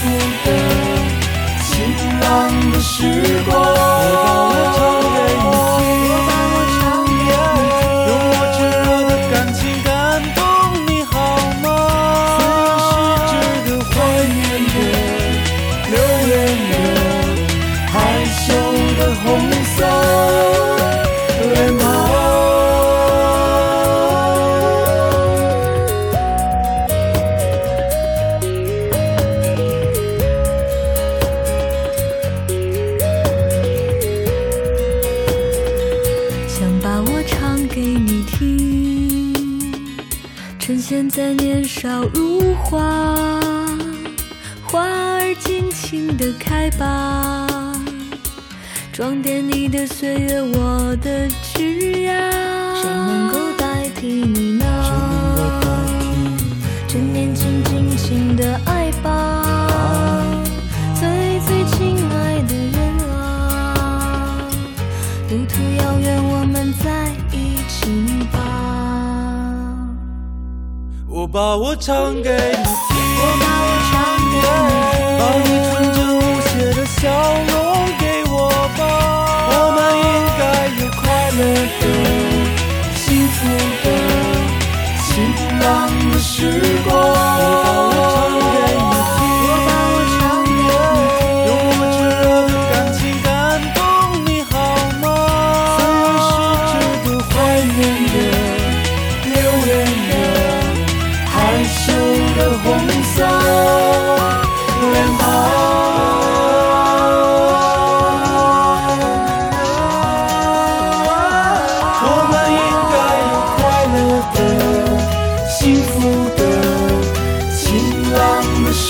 幸福的、晴朗的时光。花，花儿尽情的开吧，装点你的岁月，我的枝桠，谁能够代替你把我唱给你听，我把我唱给你把你纯真无邪的笑容给我吧，我们应该有快乐的、幸福的、晴朗的时光。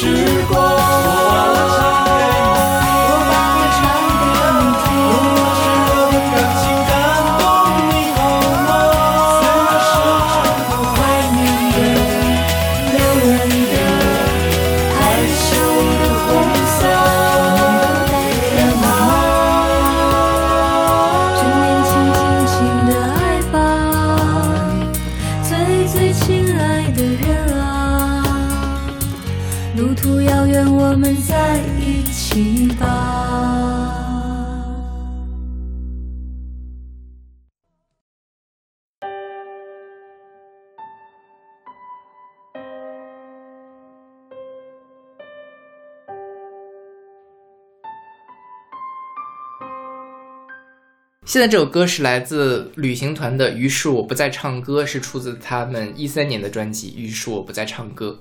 时光。现在这首歌是来自旅行团的《于是我不再唱歌》，是出自他们一三年的专辑《于是我不再唱歌》。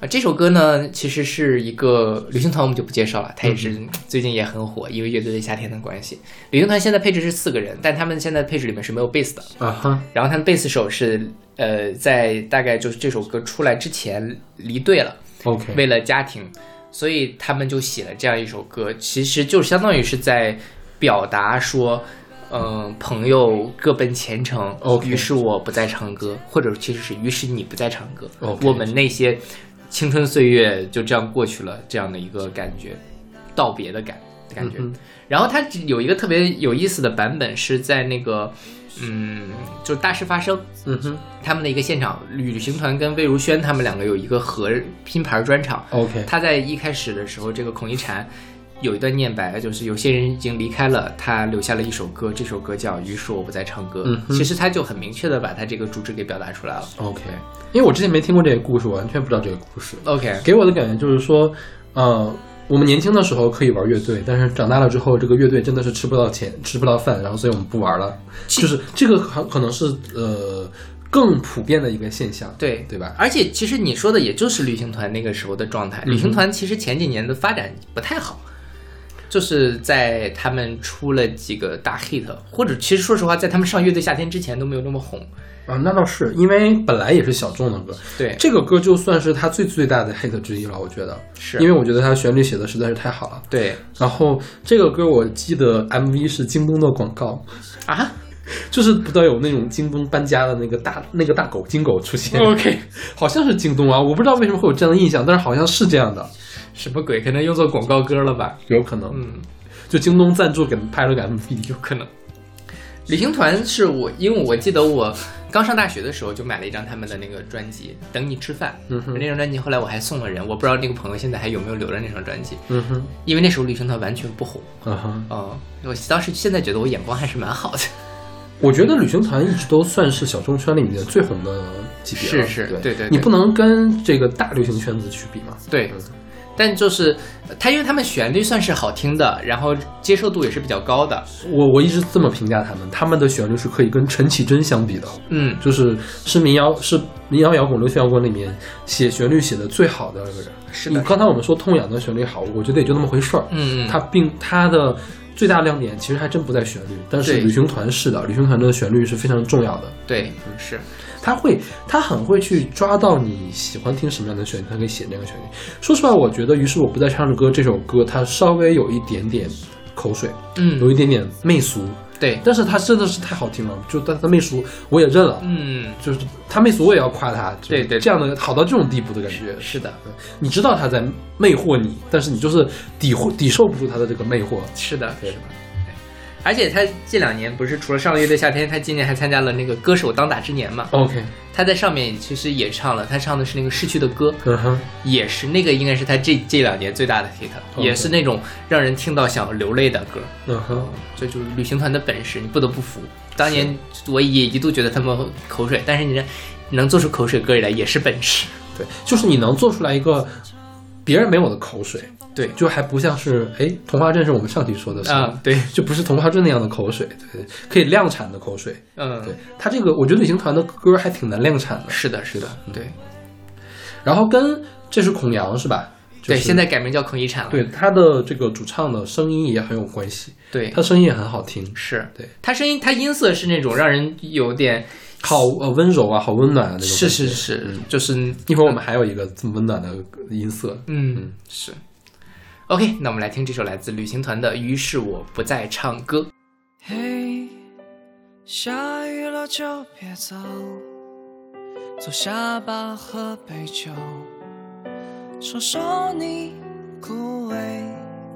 啊，这首歌呢，其实是一个旅行团，我们就不介绍了，它也是最近也很火，因为乐队的夏天的关系。旅行团现在配置是四个人，但他们现在配置里面是没有贝斯的。啊哈，然后他们贝斯手是呃，在大概就是这首歌出来之前离队了，OK，为了家庭，所以他们就写了这样一首歌，其实就相当于是在表达说，嗯、朋友各奔前程 OK 于是我不再唱歌，或者其实是于是你不再唱歌。OK 我们那些青春岁月就这样过去了，这样的一个感觉，道别的感感觉。嗯然后它有一个特别有意思的版本是在那个，嗯，就是大事发生，嗯哼。他们的一个现场，旅行团跟魏如萱他们两个有一个合拼盘专场。，OK，他在一开始的时候，这个孔一禅有一段念白，就是有些人已经离开了，他留下了一首歌，这首歌叫《于是我不再唱歌》。嗯其实他就很明确的把他这个主旨给表达出来了。OK，因为我之前没听过这个故事，我完全不知道这个故事。OK，给我的感觉就是说，呃，我们年轻的时候可以玩乐队，但是长大了之后，这个乐队真的是吃不到钱，吃不到饭，然后所以我们不玩了。就是这个可可能是呃更普遍的一个现象，对对吧？而且其实你说的也就是旅行团那个时候的状态。嗯旅行团其实前几年的发展不太好，就是在他们出了几个大 hit，或者其实说实话，在他们上乐队夏天之前都没有那么红。啊，那倒是，因为本来也是小众的歌，对，这个歌就算是他最最大的 hit 之一了，我觉得，是。因为我觉得他旋律写的实在是太好了。对。然后这个歌我记得 MV 是京东的广告，啊？就是不断有那种京东搬家的那个大那个大狗金狗出现，OK，好像是京东啊，我不知道为什么会有这样的印象，但是好像是这样的，什么鬼？可能用作广告歌了吧？有可能，嗯。就京东赞助给拍了个 MV，有可能。旅行团是我，因为我记得我刚上大学的时候就买了一张他们的那个专辑《等你吃饭》，嗯哼那张专辑后来我还送了人，我不知道那个朋友现在还有没有留着那张专辑，嗯哼，因为那时候旅行团完全不红。啊哈，嗯，我当时现在觉得我眼光还是蛮好的。我觉得旅行团一直都算是小众圈里面最红的级别了，是是对对对对你不能跟这个大流行圈子去比嘛，对嗯，但就是他，因为他们旋律算是好听的，然后接受度也是比较高的。我我一直这么评价他们，他们的旋律是可以跟陈绮贞相比的，嗯，就是是民谣是民谣摇滚、流行摇滚里面写旋律写的最好的一个人。是的刚才我们说痛痒的旋律好，我觉得也就那么回事儿。嗯嗯它并它的最大亮点其实还真不在旋律，但是旅行团是的，旅行团的旋律是非常重要的。对，是，他会，他很会去抓到你喜欢听什么样的旋律，他可以写那个旋律。说实话，我觉得《于是我不再唱着歌》这首歌，它稍微有一点点口水，嗯有嗯，一点点媚俗，对，但是他真的是太好听了，就但他媚俗我也认了，嗯，就是他媚俗我也要夸他，对对这样的好到这种地步的感觉。是的，你知道他在魅惑你，但是你就是抵会抵受不住他的这个魅惑。是的，对是的。而且他这两年不是除了上了乐队夏天，他今年还参加了那个歌手当打之年嘛？OK，他在上面其实也唱了，他唱的是那个逝去的歌，嗯哼，也是那个应该是他这这两年最大的 hit，OK 也是那种让人听到想流泪的歌。嗯哼，这就是旅行团的本事，你不得不服。当年我也一度觉得他们口水，但是你这能做出口水歌来也是本事。对，就是你能做出来一个别人没有的口水，对就还不像是哎，童话镇是我们上期说的啊，对，就不是童话镇那样的口水，对，可以量产的口水。嗯，对，他这个，我觉得旅行团的歌还挺难量产的。是的，是的，嗯对然后跟这是孔阳是吧？就是对，现在改名叫孔一产了。对他的这个主唱的声音也很有关系，对他声音也很好听，是对他声音，他音色是那种让人有点好呃温柔啊，好温暖啊那种。是是，是，就是一会儿我们还有一个这么温暖的音色。嗯是。OK，那我们来听这首来自旅行团的《于是我不再唱歌》。嘿，下雨了就别走，坐下吧，喝杯酒，说说你枯萎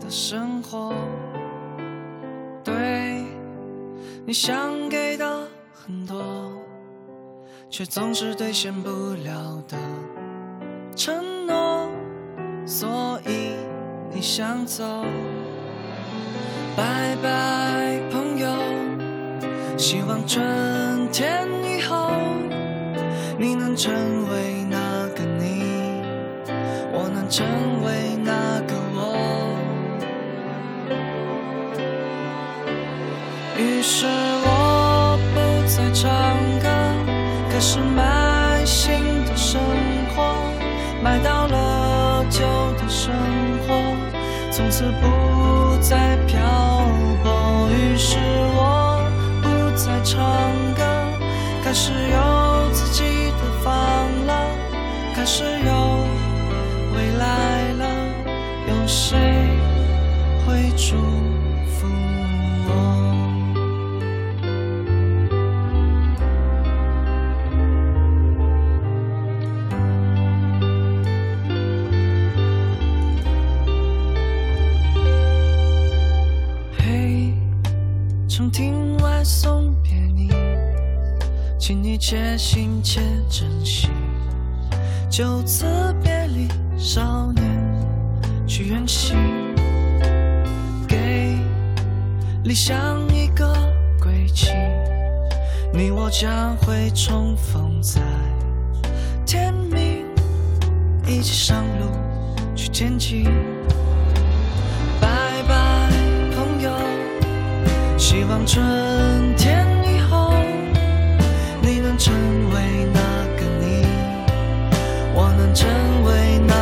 的生活。对，你想给的很多，却总是兑现不了的承诺，所以你想走。拜拜，朋友。希望春天以后，你能成为那个你，我能成为那个我。于是我不再唱歌，开始不再漂泊。于是我不再唱歌，开始有自己的房了，开始有且珍惜。就此别离，少年去远行，给理想一个归期。你我将会重逢在天明，一起上路去前进。拜拜，朋友，希望春天以后你能成成为那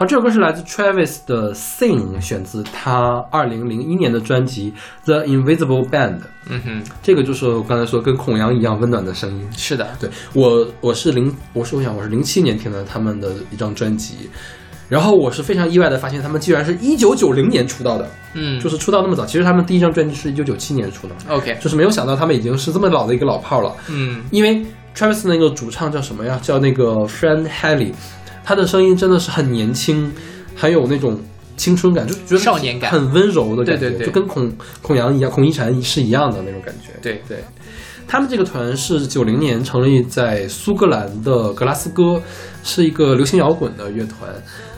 好，这首歌是来自 Travis 的《Sing》，选自他二零零一年的专辑《The Invisible Band》。嗯哼，这个就是我刚才说跟孔阳一样温暖的声音。是的，对我，我是零，我是我想我是零七年听的他们的一张专辑，然后我是非常意外的发现他们居然是一九九零年出道的，嗯，就是出道那么早。其实他们第一张专辑是一九九七年出的，OK，就是没有想到他们已经是这么老的一个老炮了。嗯因为 Travis 那个主唱叫什么呀？叫那个 Fran Haley，他的声音真的是很年轻，很有那种青春感，就觉得少年感很温柔的感觉，对对对就跟孔孔阳一样，孔一婵是一样的那种感觉。对对，他们这个团是九零年成立在苏格兰的格拉斯哥，是一个流行摇滚的乐团。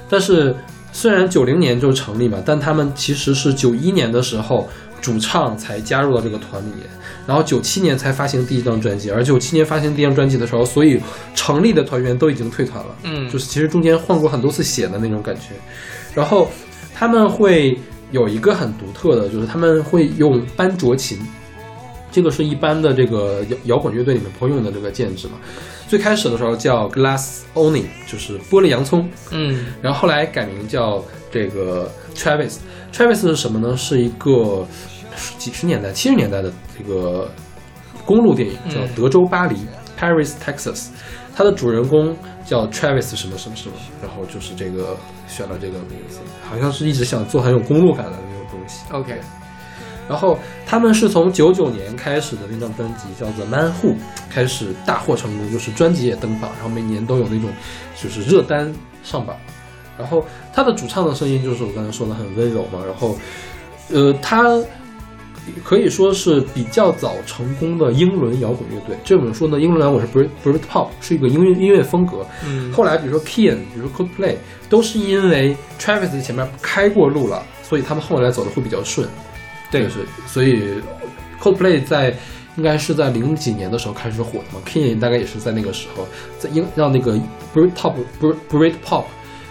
但是虽然九零年就成立嘛，但他们其实是九一年的时候主唱才加入到这个团里面，然后九七年才发行第一张专辑。而九七年发行第一张专辑的时候，所以成立的团员都已经退团了。嗯，就是其实中间换过很多次血的那种感觉。然后他们会有一个很独特的，就是他们会用班卓琴，这个是一般的这个摇摇滚乐队里面不会用的这个键值嘛。最开始的时候叫 Glass Onion，就是玻璃洋葱，嗯然后后来改名叫这个 Travis。Travis 是什么呢？是一个几十年代、七十年代的这个公路电影，叫嗯《德州巴黎》（Paris, Texas）。它的主人公叫 Travis 什么什么什么，然后就是这个选了这个名字，好像是一直想做很有公路感的那种东西。，OK，然后他们是从九九年开始的那张专辑叫做《Man Who》开始大获成功，就是专辑也登榜，然后每年都有那种就是热单上榜。然后他的主唱的声音就是我刚才说的很温柔嘛，然后呃，他可以说是比较早成功的英伦摇滚乐队。这本书呢，英伦摇滚是 Brit Brit Pop，是一个音乐音乐风格。嗯后来比如说 Kean，比如说 Coldplay，都是因为 Travis 前面开过路了，所以他们后来走的会比较顺。对就是所以 Coldplay 在应该是在零几年的时候开始火的嘛，Kian 大概也是在那个时候，在英让那个 Brit Pop Brit Brit Pop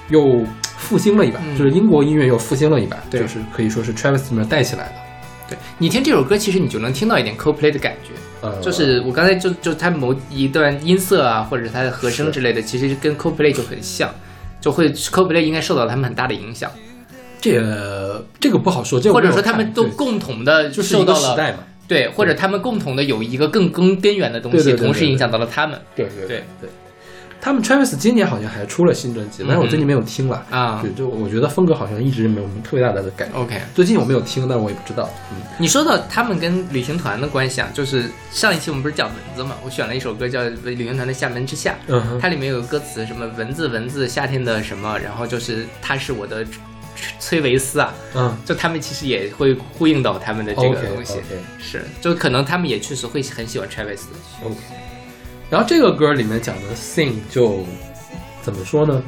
又复兴了一把，嗯就是英国音乐又复兴了一把，对就是可以说是 Travis 里面带起来的。对你听这首歌，其实你就能听到一点 Coldplay 的感觉。呃，就是我刚才就就它某一段音色啊，或者它的和声之类的，其实跟 Coldplay 就很像，就会 Coldplay 应该受到他们很大的影响，这个这个不好说，这个或者说他们都共同的就受到了个时代嘛。对，或者他们共同的有一个更更根源的东西，同时影响到了他们对对对对。他们 Travis 今年好像还出了新专辑，但是我最近没有听了。啊对，。就我觉得风格好像一直没有什么特别大的改变。OK，最近我没有听，但是我也不知道。嗯，你说到他们跟旅行团的关系啊，就是上一期我们不是讲蚊子嘛，我选了一首歌叫《旅行团的厦门之夏》，嗯它里面有个歌词什么蚊子蚊子夏天的什么，然后就是他是我的崔维斯啊，嗯就他们其实也会呼应到他们的这个东西 OK 是，就可能他们也确实会很喜欢 Travis OK。然后这个歌里面讲的 sing 就怎么说呢？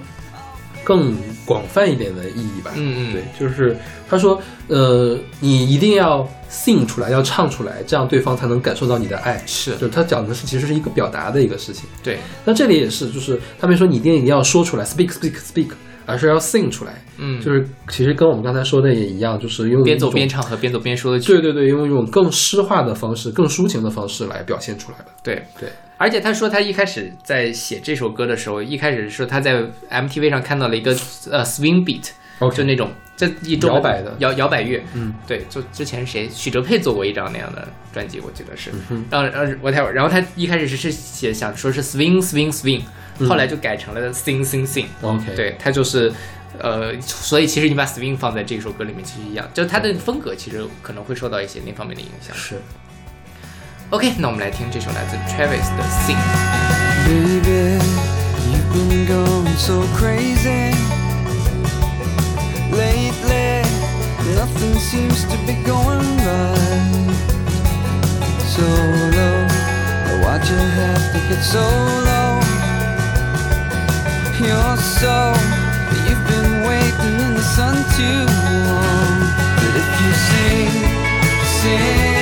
更广泛一点的意义吧。嗯嗯对，就是他说，呃，你一定要 sing 出来，要唱出来，这样对方才能感受到你的爱。是就他讲的是其实是一个表达的一个事情。对，那这里也是，就是他没说你一定一定要说出来，speak speak speak，而是要 sing 出来。嗯，就是其实跟我们刚才说的也一样，就是用边走边唱和边走边说的，对对对，用一种更诗化的方式、更抒情的方式来表现出来的。对对。而且他说，他一开始在写这首歌的时候，一开始说他在 MTV 上看到了一个呃 swing beat，OK。就那种这一种摇摆的。摇摇摆乐，嗯，对，就之前谁许哲佩做过一张那样的专辑，我记得是，嗯然后然后我太然后他一开始是是写想说是 swing swing swing，后嗯来就改成了 sing sing sing，OK，，对他就是。呃，所以其实你把 swing 放在这首歌里面，其实一样，就是它的风格其实可能会受到一些那方面的影响。是 OK，那我们来听这首来自 Travis 的 Sing。 Baby, you've been going so crazy. Lately, nothing seems to be going right. So low, why'd you have to get so low? You're so, you've been waiting in the sun too long. But if you sing, sing,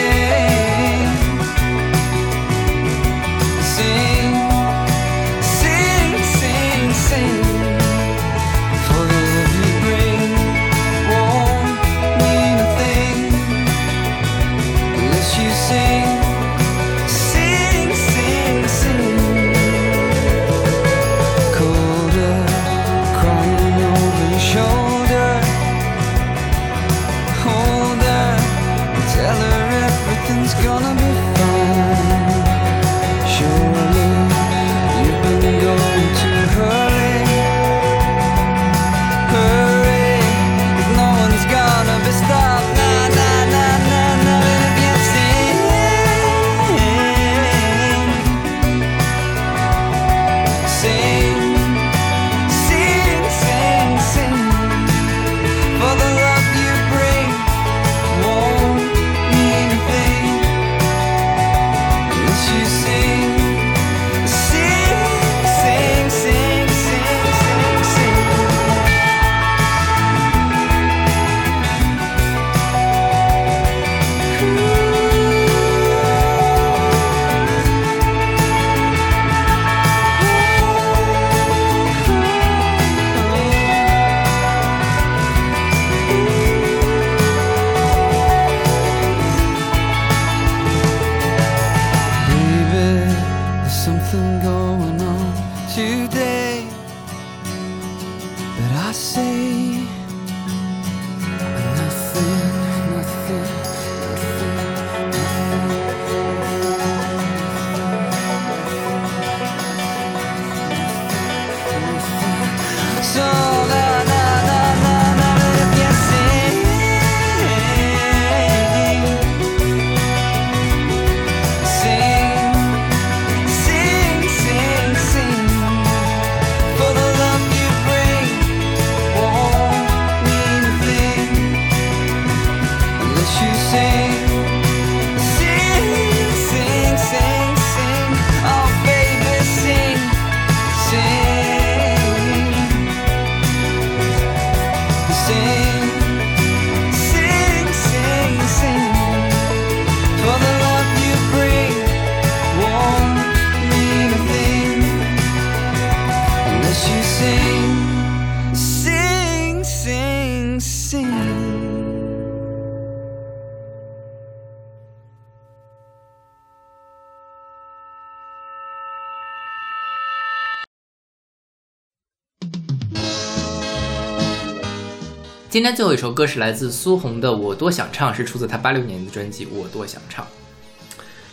今天最后一首歌是来自苏红的《我多想唱》，是出自他八六年的专辑《我多想唱》。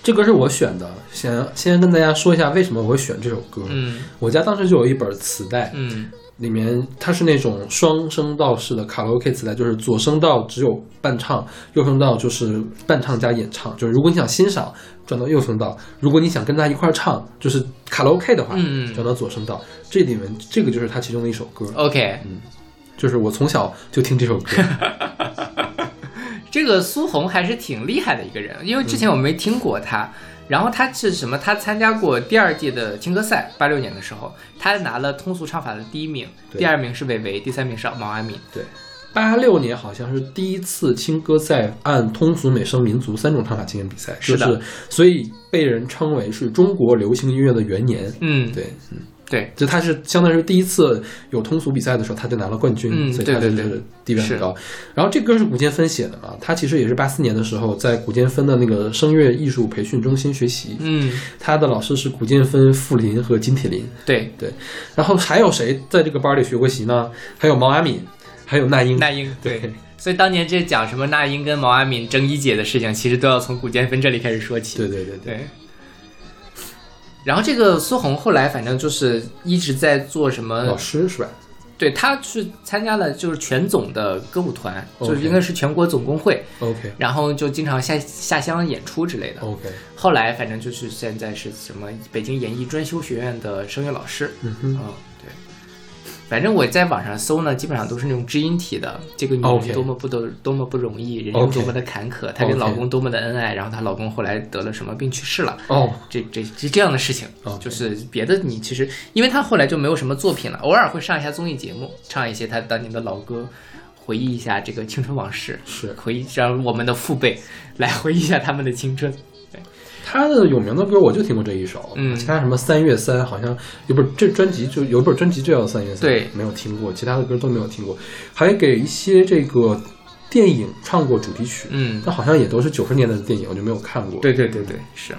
这歌是我选的，先先跟大家说一下为什么我会选这首歌。嗯我家当时就有一本磁带，嗯里面它是那种双声道式的卡拉 OK 磁带，就是左声道只有伴唱，右声道就是伴唱加演唱。就是如果你想欣赏，转到右声道；如果你想跟他一块儿唱，就是卡拉 OK 的话，嗯转到左声道。这里面这个就是它其中的一首歌，，OK，就是我从小就听这首歌。这个苏红还是挺厉害的一个人，因为之前我没听过他。然后他是什么？他参加过第二届的青歌赛，八六年的时候，他拿了通俗唱法的第一名，对第二名是韦唯，第三名是毛阿敏。对，八六年好像是第一次青歌赛按通俗、美声、民族三种唱法进行比赛，是的就是所以被人称为是中国流行音乐的元年。嗯，对，嗯，对，就他是相当于第一次有通俗比赛的时候，他就拿了冠军，嗯所以他对对对就是地位很高。然后这歌是古建芬写的嘛，他其实也是八四年的时候在古建芬的那个声乐艺术培训中心学习，嗯，他的老师是古建芬、傅林和金铁林。对，对，然后还有谁在这个班里学过习呢？还有毛阿敏，还有那英。那英对。所以当年这讲什么那英跟毛阿敏争一姐的事情，其实都要从古建芬这里开始说起。对对对对，对。然后这个苏红后来反正就是一直在做什么老师是吧？对，他去参加了就是全总的歌舞团就是应该是全国总工会 OK 然后就经常下下乡演出之类的。OK，后来反正就是现在是什么北京演艺专修学院的声乐老师。嗯哼。反正我在网上搜呢，基本上都是那种知音体的，这个女人多么不得多么不容易，人生多么的坎坷，她跟老公多么的恩爱，然后她老公后来得了什么病去世了。哦，这这这这样的事情就是别的你其实，因为她后来就没有什么作品了，偶尔会上一下综艺节目，唱一些她当年的老歌，回忆一下这个青春往事，是回忆让我们的父辈来回忆一下他们的青春。他的有名的歌我就听过这一首，嗯。其他什么三月三好像有本这专辑就有本专辑就叫三月三，对。没有听过，其他的歌都没有听过，还给一些这个电影唱过主题曲，嗯，但好像也都是九十年代的电影，我就没有看过。对对对对，是。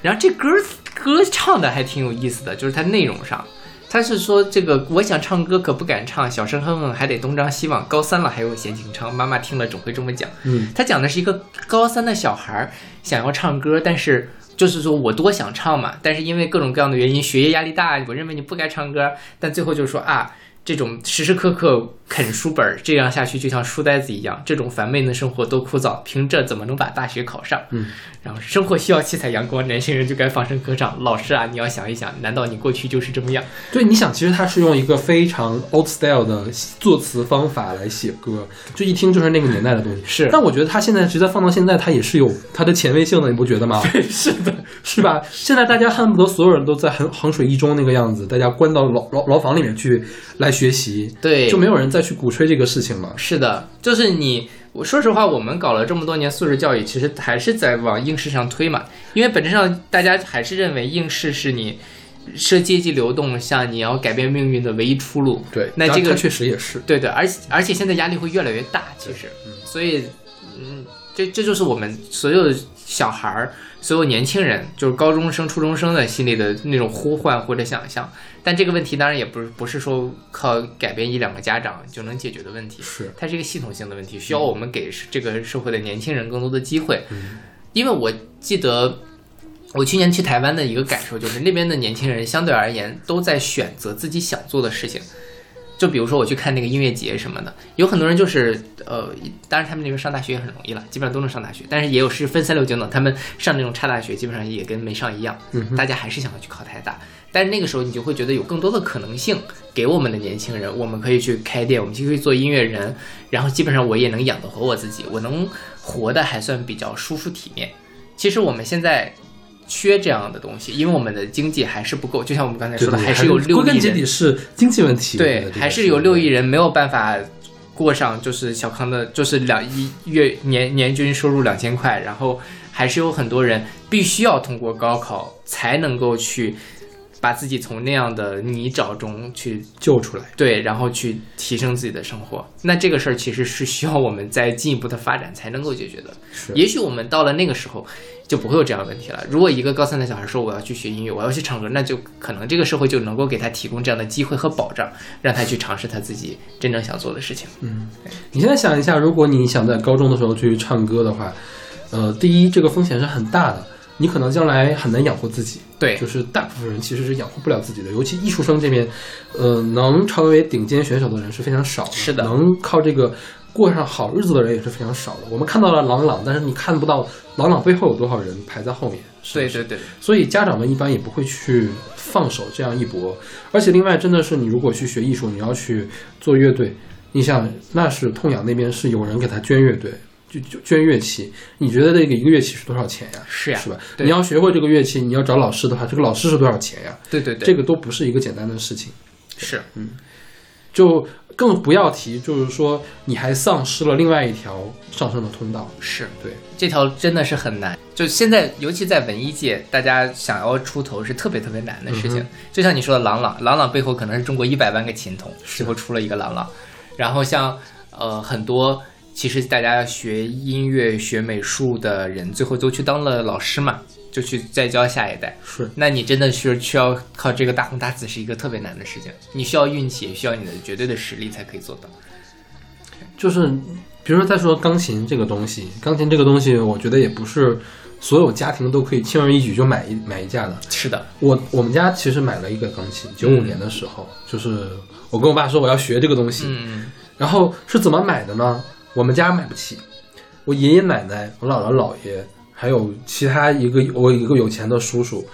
然后这歌歌唱的还挺有意思的，就是它内容上，他是说这个我想唱歌可不敢唱，小声哼哼还得东张西望，高三了还有闲情唱，妈妈听了总会这么讲。嗯，他讲的是一个高三的小孩儿想要唱歌，但是就是说我多想唱嘛，但是因为各种各样的原因，学业压力大，我认为你不该唱歌，但最后就说啊，这种时时刻刻啃书本儿，这样下去就像书呆子一样，这种烦闷的生活多枯燥，凭这怎么能把大学考上？嗯，然后生活需要七彩阳光，年轻人就该放声歌唱。老师啊，你要想一想，难道你过去就是这么样？对，你想，其实他是用一个非常 old style 的作词方法来写歌，就一听就是那个年代的东西。是但我觉得他现在直接放到现在，他也是有他的前卫性的，你不觉得吗？对是的，是吧？现在大家恨不得所有人都在衡衡水一中那个样子，大家关到牢牢牢房里面去来学习，对，就没有人再去鼓吹这个事情吗。是的，就是你，我说实话，我们搞了这么多年素质教育，其实还是在往应试上推嘛。因为本质上大家还是认为应试是你是阶级流动下你要改变命运的唯一出路。对，那这个确实也是。对对，而且而且现在压力会越来越大，其实，所以，嗯，这这就是我们所有的小孩儿、所有年轻人，就是高中生、初中生的心里的那种呼唤或者想象。但这个问题当然也不是不是说靠改变一两个家长就能解决的问题，是它是一个系统性的问题，需要我们给这个社会的年轻人更多的机会。因为我记得我去年去台湾的一个感受就是，那边的年轻人相对而言都在选择自己想做的事情。就比如说我去看那个音乐节什么的，有很多人就是呃，当然他们那边上大学也很容易了，基本上都能上大学，但是也有是分三六九等，他们上那种差大学基本上也跟没上一样，嗯大家还是想要去考台大。但是那个时候你就会觉得有更多的可能性给我们的年轻人，我们可以去开店，我们就可以做音乐人，然后基本上我也能养得活我自己，我能活得还算比较舒服体面。其实我们现在缺这样的东西，因为我们的经济还是不够，就像我们刚才说的，还是有六亿人归根结底，是经济问题。对还是有六亿人没有办法过上就是小康的，就是两一月年年均收入两千块，然后还是有很多人必须要通过高考才能够去把自己从那样的泥沼中去救出来。对，然后去提升自己的生活。那这个事儿其实是需要我们再进一步的发展才能够解决的。是也许我们到了那个时候就不会有这样的问题了。如果一个高三的小孩说我要去学音乐，我要去唱歌，那就可能这个社会就能够给他提供这样的机会和保障，让他去尝试他自己真正想做的事情。嗯你现在想一下，如果你想在高中的时候去唱歌的话，呃，第一，这个风险是很大的，你可能将来很难养活自己。对就是大部分人其实是养活不了自己的，尤其艺术生这边，呃，能成为顶尖选手的人是非常少的，是的能靠这个过上好日子的人也是非常少的。我们看到了朗朗，但是你看不到朗朗背后有多少人排在后面。对对对，所以家长们一般也不会去放手这样一搏。而且另外，真的是你如果去学艺术，你要去做乐队，你想那是痛仰那边是有人给他捐乐队，就就捐乐器。你觉得这个一个乐器是多少钱呀？是呀是吧？你要学会这个乐器，你要找老师的话，这个老师是多少钱呀？对对对，这个都不是一个简单的事情。是嗯就更不要提，就是说你还丧失了另外一条上升的通道。是，对，这条真的是很难。就现在，尤其在文艺界，大家想要出头是特别特别难的事情。嗯就像你说的，郎朗，郎朗背后可能是中国一百万个琴童，是最后出了一个郎朗。然后像呃很多，其实大家学音乐、学美术的人，最后都去当了老师嘛，就去再教下一代。是那你真的是需要靠这个大红大紫，是一个特别难的事情。你需要运气，也需要你的绝对的实力才可以做到。就是，比如说再说钢琴这个东西，钢琴这个东西，我觉得也不是所有家庭都可以轻而易举就买一买一架的。是的，我我们家其实买了一个钢琴，九五年的时候，就是我跟我爸说我要学这个东西，嗯，然后是怎么买的呢？我们家买不起，我爷爷奶奶、我姥姥姥爷，还有其他一个我一个有钱的叔叔，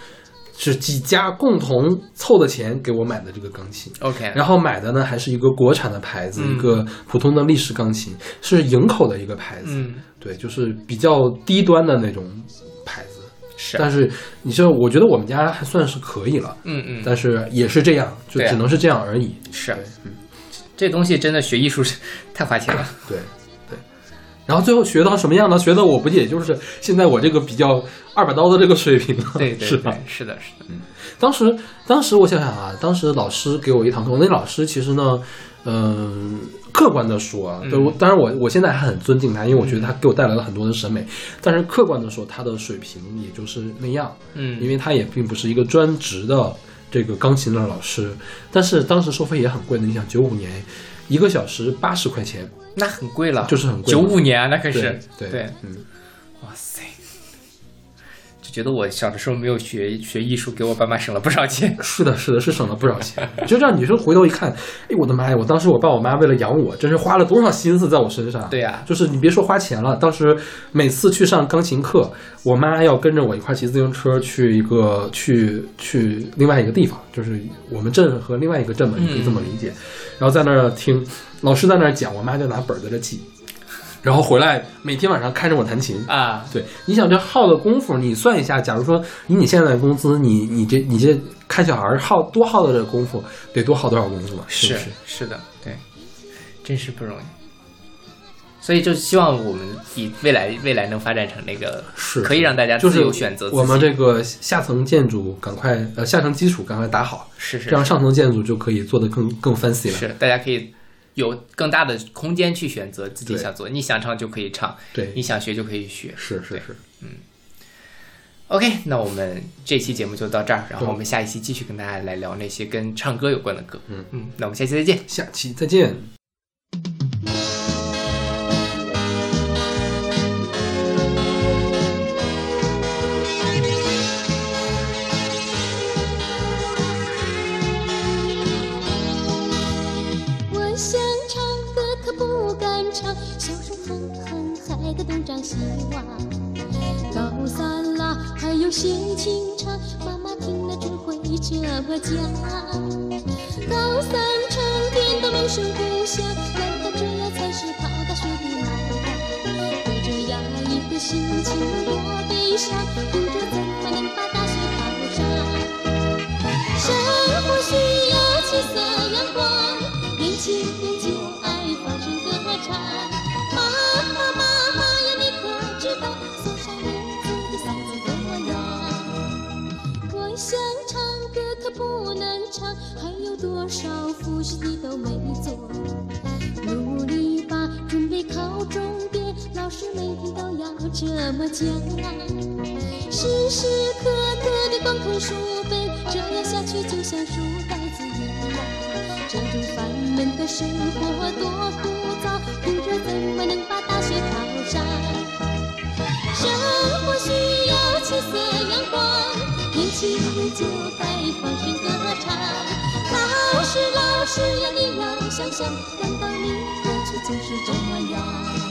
是几家共同凑的钱给我买的这个钢琴。OK，然后买的呢还是一个国产的牌子，嗯一个普通的立式钢琴，是营口的一个牌子，嗯，对，就是比较低端的那种牌子。是，但是你像，我觉得我们家还算是可以了，嗯嗯，但是也是这样，就只能是这样而已。是对，嗯，这东西真的学艺术是太花钱了。对对。然后最后学到什么样呢？学到我不也就是现在我这个比较二把刀的这个水平吗？对对 是吧？，是的，是的，嗯。当时，当时我想想啊，当时老师给我一堂课，我那老师其实呢，嗯、客观的说啊，当然我我现在还很尊敬他，因为我觉得他给我带来了很多的审美，但是客观的说，他的水平也就是那样，嗯，因为他也并不是一个专职的这个钢琴的老师，但是当时收费也很贵的，你想九五年一个小时八十块钱，那很贵了，就是很贵九五年啊，那可是。对。对，嗯，就觉得我小的时候没有学学艺术，给我爸妈省了不少钱。是的，是的，是省了不少钱。就让女生回头一看，哎，我的妈呀！我当时我爸我妈为了养我，真是花了多少心思在我身上。对呀就是你别说花钱了，当时每次去上钢琴课，我妈要跟着我一块骑自行车去一个去去另外一个地方，就是我们镇和另外一个镇嘛，你可以这么理解。然后在那儿听老师在那儿讲，我妈就拿本儿在这记，然后回来每天晚上看着我弹琴。啊，对，你想这耗的功夫，你算一下，假如说以你现在的工资，你你这你这看小孩儿耗多耗的这功夫，得多耗多少功夫嘛？是不是？是的，对，真是不容易。所以就希望我们以未来未来能发展成那个是可以让大家就是自由选择。我们这个下层建筑赶快呃下层基础赶快打好，是是这样上层建筑就可以做得更更 fancy 了。是大家可以有更大的空间去选择自己想做，你想唱就可以唱，对你，想学就可以学。是是是嗯，OK，那我们这期节目就到这儿，然后我们下一期继续跟大家来聊那些跟唱歌有关的歌。嗯嗯，那我们下期再见。下期再见。希望。高三了还有些情唱，妈妈听了只会这么讲。高三成天的梦生不想，难道这样才是考大学的模样？带着压抑的心情多悲伤，哭着怎么能把大学考上？生活需要七色少复习你都没做，努力吧，准备考重点，老师每天都要这么讲，时时刻刻的光啃书本，这样下去就像书呆子一样，这种烦闷的生活多枯燥，不然怎么能把大学考上？生活需要七色阳光，年轻人就该放声歌唱。老师，老师呀，你要想想，难道你过去就是这么样？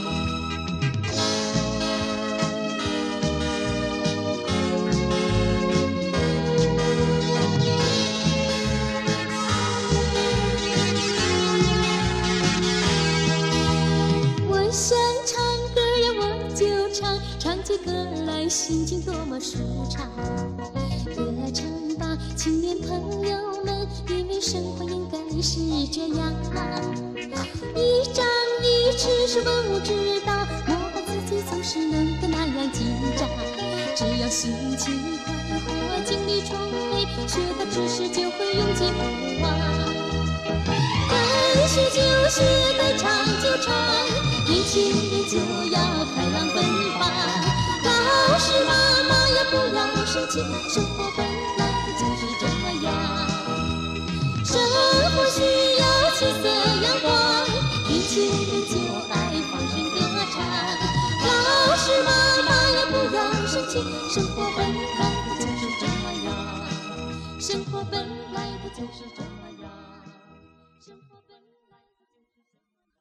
歌来心情多么舒畅。歌唱吧，青年朋友们，因为生活应该是这样。一张一弛是文武之道，莫把自己总是弄得那样紧张。只要心情快活，精力充沛，学到知识就会永记不忘。该学就学，该唱就唱，年轻人就要开朗奔放。老师妈妈呀，不要生气，生活本来就是这样。生活需要七色阳光，年轻人就爱放声歌唱。老师妈妈呀，不要生气，生活本来就是这样。生活本来它就是这样。